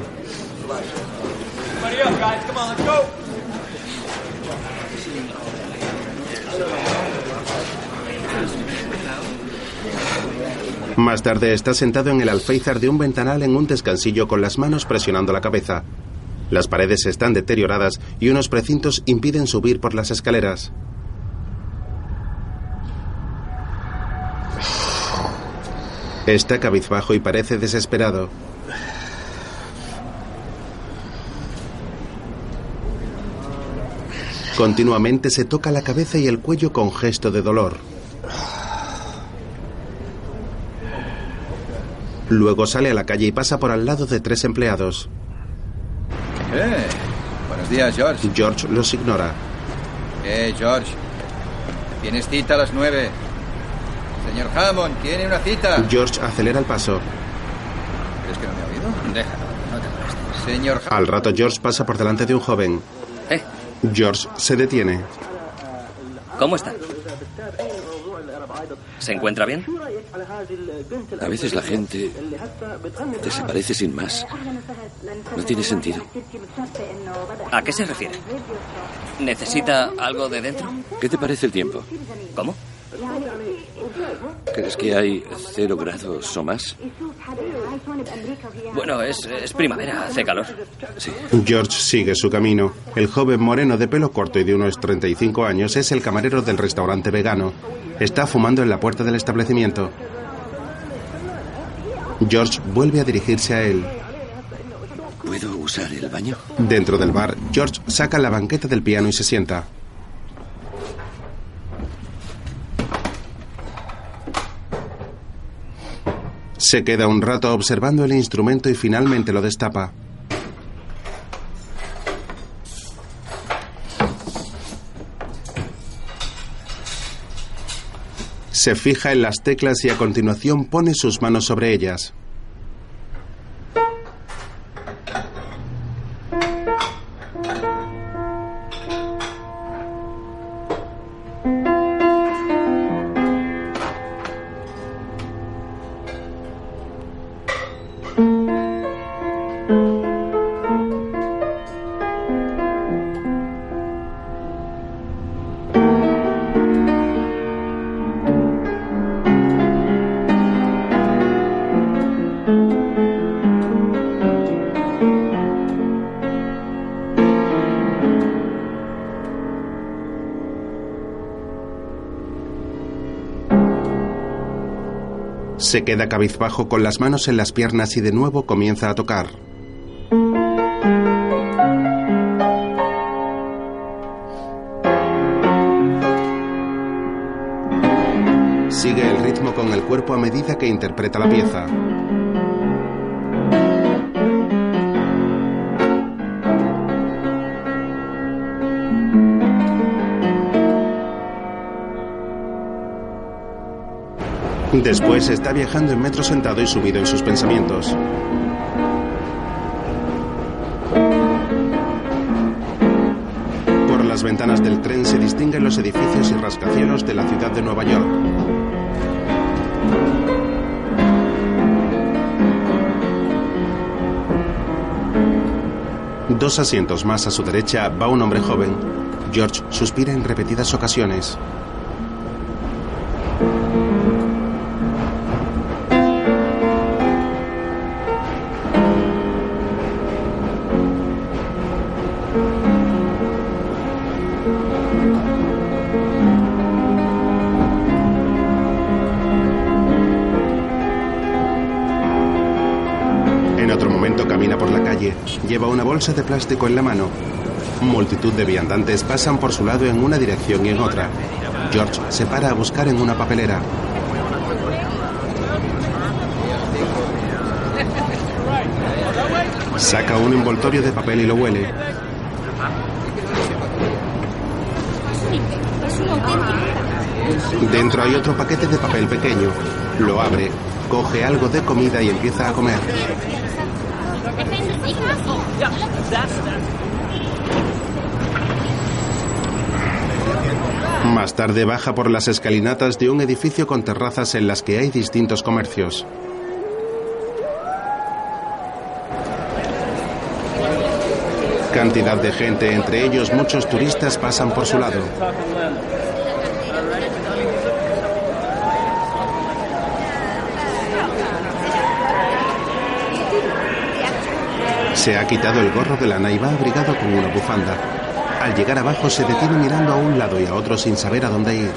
Más tarde está sentado en el alféizar de un ventanal en un descansillo con las manos presionando la cabeza. Las paredes están deterioradas y unos precintos impiden subir por las escaleras. Está cabizbajo y parece desesperado. Continuamente se toca la cabeza y el cuello con gesto de dolor. Luego sale a la calle y pasa por al lado de tres empleados. Eh, buenos días, George. George los ignora. Eh, George. Tienes cita a las nueve. Señor Hammond, tiene una cita. George acelera el paso. ¿Crees que no me ha oído? Déjalo, no te molestes. Señor Hammond. Al rato George pasa por delante de un joven. ¿Eh? George se detiene. ¿Cómo está? ¿Se encuentra bien? A veces la gente desaparece sin más. No tiene sentido. ¿A qué se refiere? ¿Necesita algo de dentro? ¿Qué te parece el tiempo? ¿Cómo? ¿Crees que hay cero grados o más? Bueno, es, es primavera, hace calor. Sí. George sigue su camino. El joven moreno de pelo corto y de unos 35 años es el camarero del restaurante vegano. Está fumando en la puerta del establecimiento. George vuelve a dirigirse a él. ¿Puedo usar el baño? Dentro del bar, George saca la banqueta del piano y se sienta. Se queda un rato observando el instrumento y finalmente lo destapa. Se fija en las teclas y a continuación pone sus manos sobre ellas. Se queda cabizbajo con las manos en las piernas y de nuevo comienza a tocar. Sigue el ritmo con el cuerpo a medida que interpreta la pieza. Después está viajando en metro sentado y subido en sus pensamientos. Por las ventanas del tren se distinguen los edificios y rascacielos de la ciudad de Nueva York. Dos asientos más a su derecha va un hombre joven. George suspira en repetidas ocasiones. Lleva una bolsa de plástico en la mano. Multitud de viandantes pasan por su lado en una dirección y en otra. George se para a buscar en una papelera. Saca un envoltorio de papel y lo huele. Dentro hay otro paquete de papel pequeño. Lo abre, coge algo de comida y empieza a comer. Más tarde baja por las escalinatas de un edificio con terrazas en las que hay distintos comercios. Cantidad de gente, entre ellos muchos turistas, pasan por su lado. Se ha quitado el gorro de lana y va abrigado con una bufanda. Al llegar abajo se detiene mirando a un lado y a otro sin saber a dónde ir.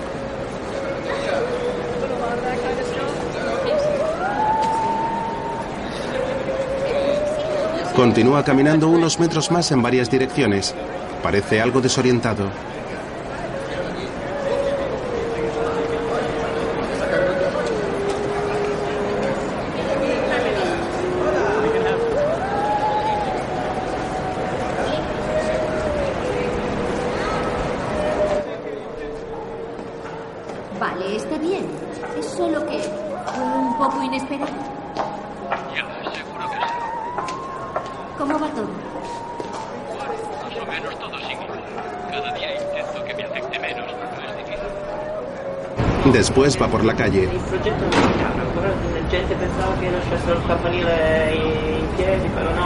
Continúa caminando unos metros más en varias direcciones. Parece algo desorientado. Vale, está bien. Es solo que fue un poco inesperado. Ya, seguro que no. ¿Cómo va todo? Más o menos todo sigue igual. Cada día intento que me afecte menos, pero es difícil. Después va por la calle.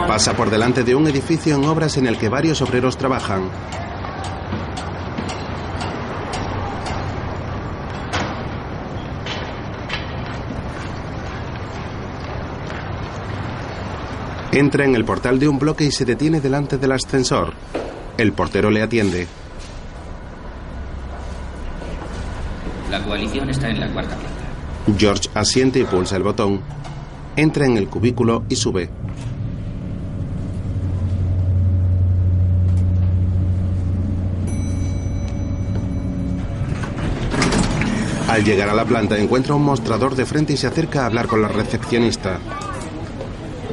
Pasa por delante de un edificio en obras en el que varios obreros trabajan. Entra en el portal de un bloque y se detiene delante del ascensor. El portero le atiende. La coalición está en la cuarta planta. George asiente y pulsa el botón. Entra en el cubículo y sube. Al llegar a la planta encuentra un mostrador de frente y se acerca a hablar con la recepcionista.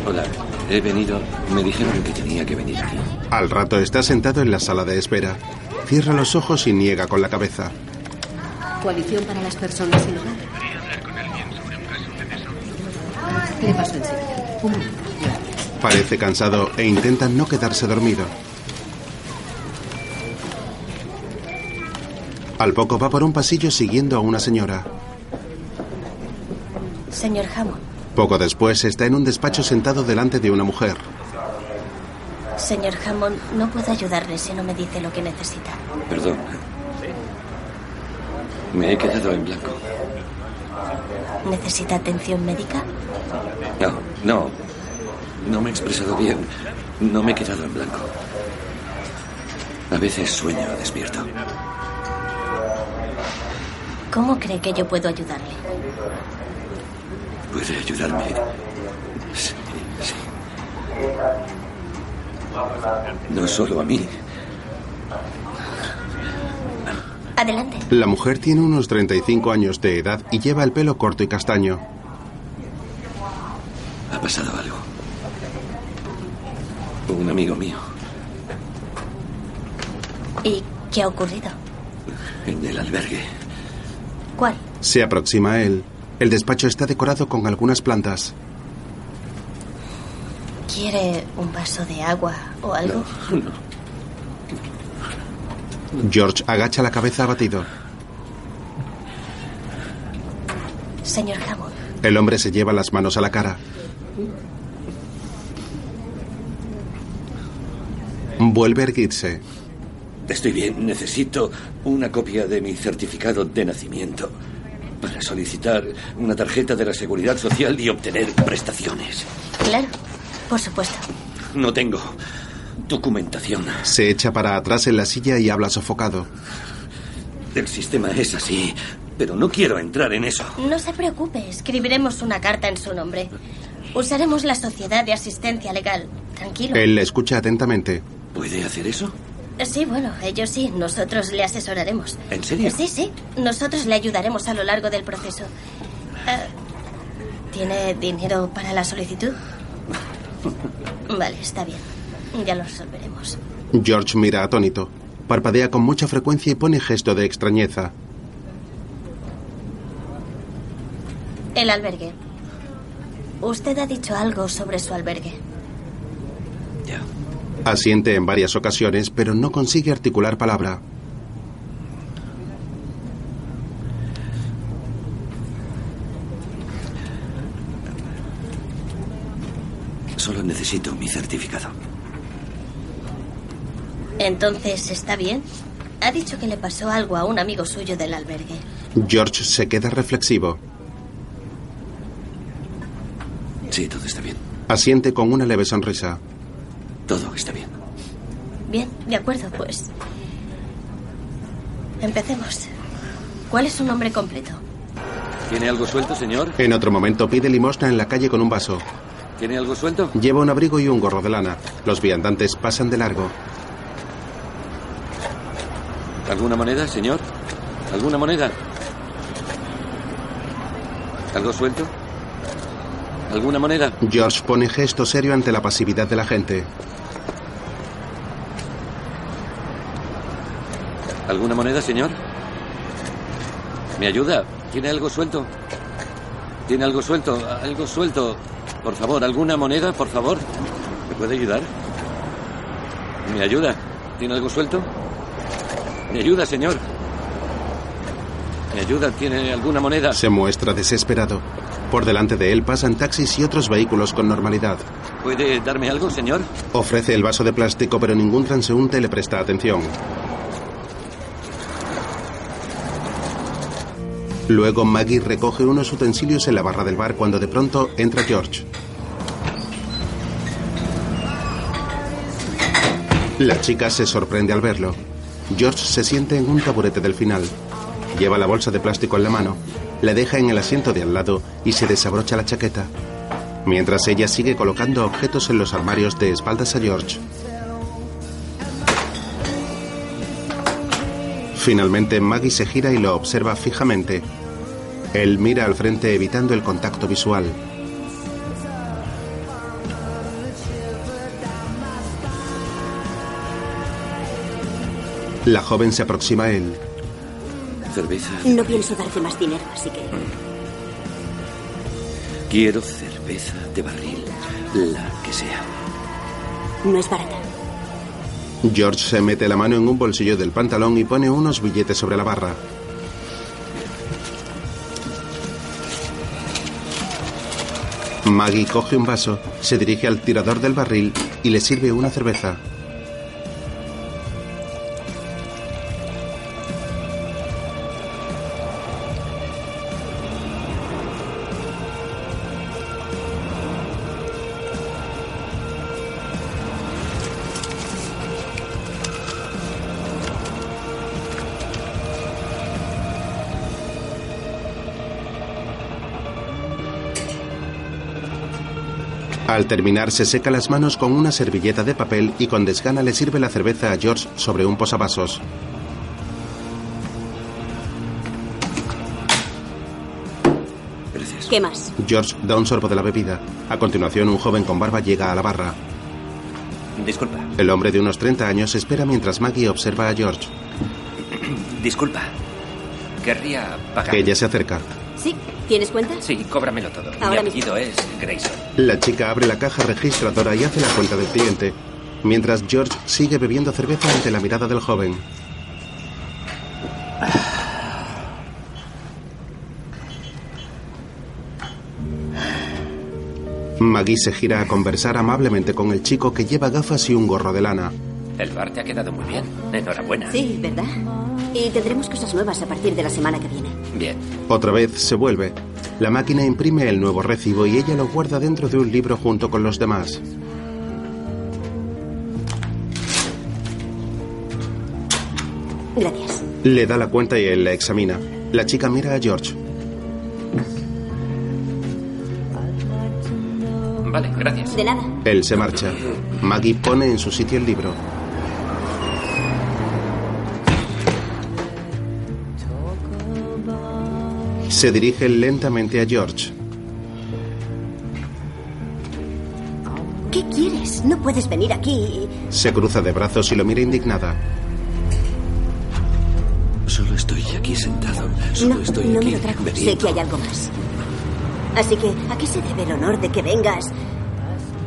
Hola, he venido. Me dijeron que tenía que venir aquí. Al rato está sentado en la sala de espera. Cierra los ojos y niega con la cabeza. Coalición para las personas sin hogar. Le paso enseguida. Un momento. Parece cansado e intenta no quedarse dormido. Al poco va por un pasillo siguiendo a una señora. Señor Hammond, Poco después está en un despacho sentado delante de una mujer. señor Hammond, no puedo ayudarle si no me dice lo que necesita. Perdón. Me he quedado en blanco. ¿Necesita atención médica? No, no. No me he expresado bien. No me he quedado en blanco. A veces sueño despierto. ¿Cómo cree que yo puedo ayudarle? ¿Puede ayudarme? Sí, sí. No solo a mí. Adelante. La mujer tiene unos 35 años de edad y lleva el pelo corto y castaño. Ha pasado algo. Un amigo mío ¿Y qué ha ocurrido? en el albergue. ¿Cuál? Se aproxima a él. El despacho está decorado con algunas plantas. ¿Quiere un vaso de agua o algo? George agacha la cabeza abatido. Señor Hammond, El hombre se lleva las manos a la cara. Vuelve a erguirse. Estoy bien. Necesito una copia de mi certificado de nacimiento para solicitar una tarjeta de la Seguridad Social y obtener prestaciones. claro, por supuesto. No tengo documentación. Se echa para atrás en la silla y habla sofocado. El sistema es así, pero no quiero entrar en eso. No se preocupe, escribiremos una carta en su nombre. Usaremos la Sociedad de Asistencia Legal. Tranquilo. Él le escucha atentamente. ¿Puede hacer eso? Sí, bueno, ellos sí. Nosotros le asesoraremos. ¿En serio? Sí, sí. Nosotros le ayudaremos a lo largo del proceso. Eh, ¿Tiene dinero para la solicitud? Vale, está bien. Ya lo resolveremos. George mira atónito. Parpadea con mucha frecuencia y pone gesto de extrañeza. El albergue. Usted ha dicho algo sobre su albergue. Asiente en varias ocasiones, pero no consigue articular palabra. Solo necesito mi certificado. Entonces, ¿está bien? Ha dicho que le pasó algo a un amigo suyo del albergue. George se queda reflexivo. Sí, todo está bien. Asiente con una leve sonrisa. Todo está bien. Bien, de acuerdo, pues. Empecemos. ¿Cuál es su nombre completo? ¿Tiene algo suelto, señor? En otro momento pide limosna en la calle con un vaso. ¿Tiene algo suelto? Lleva un abrigo y un gorro de lana. Los viandantes pasan de largo. ¿Alguna moneda, señor? ¿Alguna moneda? ¿Algo suelto? ¿Alguna moneda? George pone gesto serio ante la pasividad de la gente. ¿Alguna moneda, señor? ¿Me ayuda? ¿Tiene algo suelto? ¿Tiene algo suelto? ¿Algo suelto? Por favor, ¿alguna moneda, por favor? ¿Me puede ayudar? ¿Me ayuda? ¿Tiene algo suelto? ¿Me ayuda, señor? ¿Me ayuda? ¿Tiene alguna moneda? Se muestra desesperado. Por delante de él pasan taxis y otros vehículos con normalidad. ¿Puede darme algo, señor? Ofrece el vaso de plástico, pero ningún transeúnte le presta atención. Luego Maggie recoge unos utensilios en la barra del bar cuando de pronto entra George. La chica se sorprende al verlo. George se siente en un taburete del final. Lleva la bolsa de plástico en la mano, la deja en el asiento de al lado y se desabrocha la chaqueta. mientras ella sigue colocando objetos en los armarios de espaldas a George. Finalmente Maggie se gira y lo observa fijamente. Él mira al frente evitando el contacto visual. La joven se aproxima a él. Cerveza. No pienso darte más dinero, así que... Quiero cerveza de barril, la que sea. No es barata. George se mete la mano en un bolsillo del pantalón y pone unos billetes sobre la barra. Maggie coge un vaso, se dirige al tirador del barril y le sirve una cerveza. Al terminar se seca las manos con una servilleta de papel y con desgana le sirve la cerveza a George sobre un posavasos. ¿Qué más? George da un sorbo de la bebida. A continuación un joven con barba llega a la barra. Disculpa. El hombre de unos 30 años espera mientras Maggie observa a George. Disculpa. Querría pagar. Ella se acerca. ¿Sí? ¿Tienes cuenta? Sí, cóbramelo todo. Mi Ahora apellido es Grayson. La chica abre la caja registradora y hace la cuenta del cliente, mientras George sigue bebiendo cerveza ante la mirada del joven. Maggie se gira a conversar amablemente con el chico que lleva gafas y un gorro de lana. El bar te ha quedado muy bien. Enhorabuena. Sí, ¿verdad? Y tendremos cosas nuevas a partir de la semana que viene. Otra vez se vuelve. La máquina imprime el nuevo recibo y ella lo guarda dentro de un libro junto con los demás. Gracias. Le da la cuenta y él la examina. La chica mira a George. Vale, gracias. De nada. Él se marcha. Maggie pone en su sitio el libro. Se dirige lentamente a George. ¿Qué quieres? No puedes venir aquí. Se cruza de brazos y lo mira indignada. Solo estoy aquí sentado. Solo No, estoy no aquí me lo trago. Sé que hay algo más. Así que, ¿a qué se debe el honor de que vengas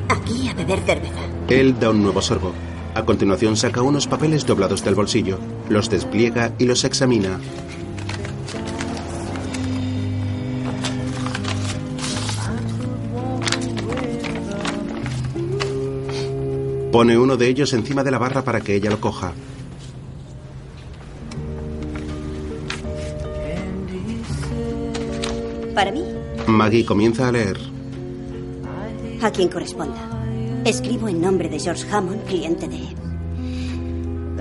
aquí a beber cerveza? Él da un nuevo sorbo. A continuación saca unos papeles doblados del bolsillo, los despliega y los examina. Pone uno de ellos encima de la barra para que ella lo coja. Para mí, Maggie comienza a leer. a quien corresponda. Escribo en nombre de George Hammond, cliente de...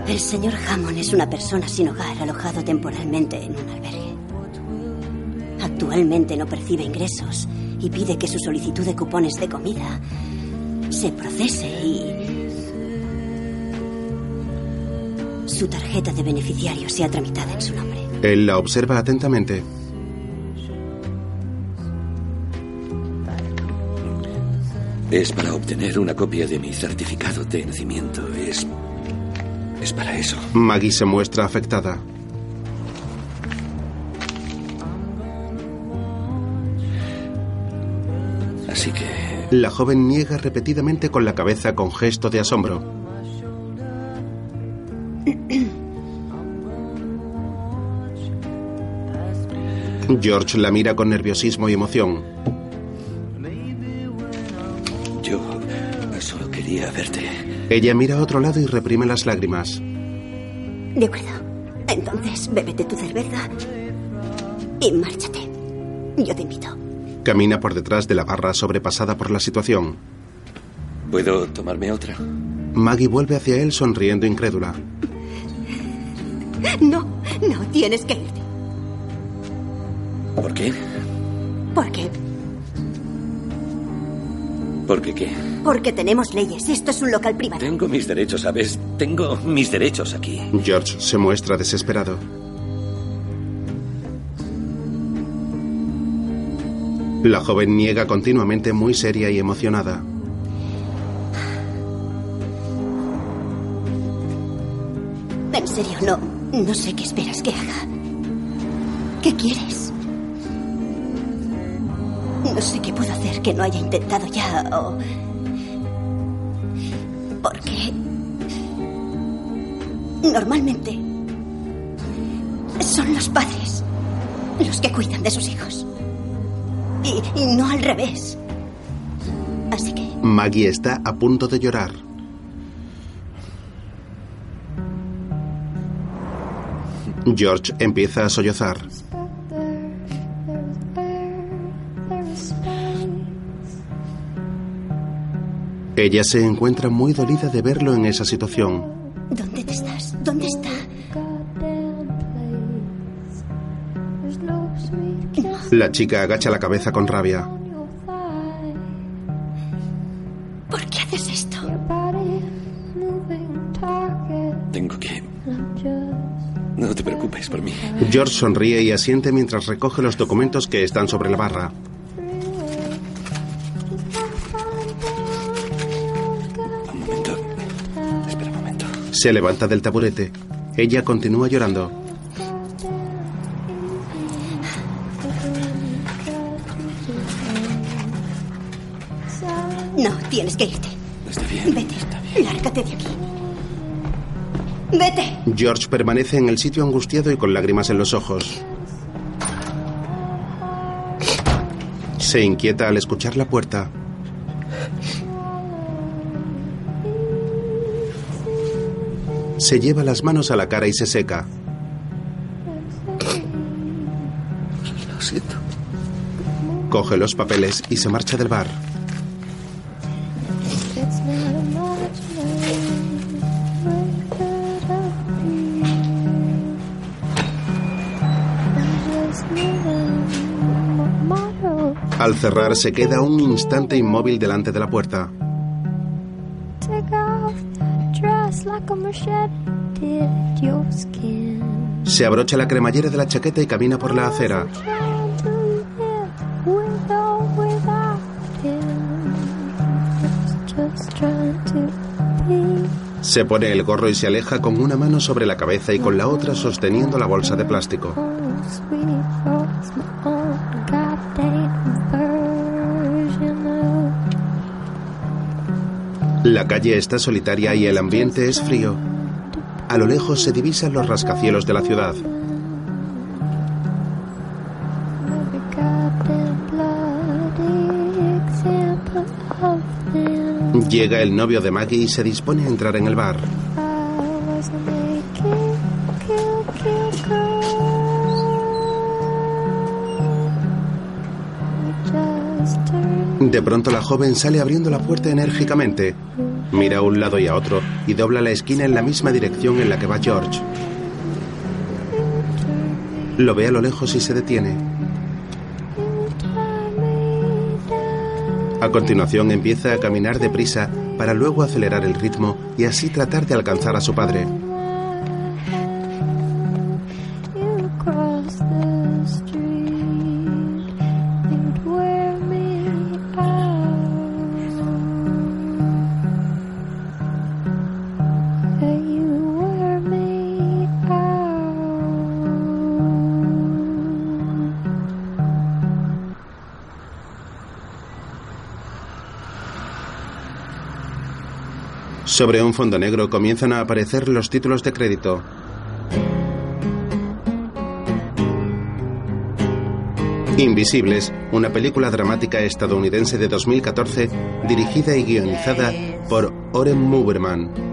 El señor Hammond es una persona sin hogar alojado temporalmente en un albergue. Actualmente no percibe ingresos y pide que su solicitud de cupones de comida se procese y su tarjeta de beneficiario sea tramitada en su nombre. Él la observa atentamente. Es para obtener una copia de mi certificado de nacimiento. Es. Es para eso. Maggie se muestra afectada. Así que. La joven niega repetidamente con la cabeza con gesto de asombro. George la mira con nerviosismo y emoción. Yo solo quería verte. Ella mira a otro lado y reprime las lágrimas. De acuerdo. Entonces, bébete tu cerveza y márchate. Yo te invito. Camina por detrás de la barra sobrepasada por la situación. ¿Puedo tomarme otra? Maggie vuelve hacia él sonriendo incrédula. No, no, tienes que irte. ¿Por qué? Porque ¿Por qué qué? Porque tenemos leyes. Esto es un local privado. Tengo mis derechos, ¿sabes? Tengo mis derechos aquí. George se muestra desesperado. La joven niega continuamente muy seria y emocionada. En serio, no. No sé qué esperas que haga. ¿Qué quieres? No sé qué puedo hacer que no haya intentado ya o... Porque... Normalmente... Son los padres los que cuidan de sus hijos. Y, y no al revés. Así que... Maggie está a punto de llorar. George empieza a sollozar. Ella se encuentra muy dolida de verlo en esa situación. ¿Dónde te estás? ¿Dónde está? La chica agacha la cabeza con rabia. ¿Por qué haces esto? Tengo que... No te preocupes por mí. George sonríe y asiente mientras recoge los documentos que están sobre la barra. Se levanta del taburete. Ella continúa llorando. No, tienes que irte. Está bien. Vete. Lárgate de aquí. Vete. George permanece en el sitio angustiado y con lágrimas en los ojos. Se inquieta al escuchar la puerta. Se lleva las manos a la cara y se seca. Lo siento. Coge los papeles y se marcha del bar. Al cerrar se queda un instante inmóvil delante de la puerta. Se abrocha la cremallera de la chaqueta y camina por la acera. Se pone el gorro y se aleja con una mano sobre la cabeza y con la otra sosteniendo la bolsa de plástico. La calle está solitaria y el ambiente es frío. A lo lejos se divisan los rascacielos de la ciudad. Llega el novio de Maggie y se dispone a entrar en el bar. De pronto la joven sale abriendo la puerta enérgicamente. Mira a un lado y a otro y dobla la esquina en la misma dirección en la que va George. Lo ve a lo lejos y se detiene. A continuación empieza a caminar deprisa para luego acelerar el ritmo y así tratar de alcanzar a su padre. Sobre un fondo negro comienzan a aparecer los títulos de crédito. Invisibles, una película dramática estadounidense de 2014 dirigida y guionizada por Oren Muberman.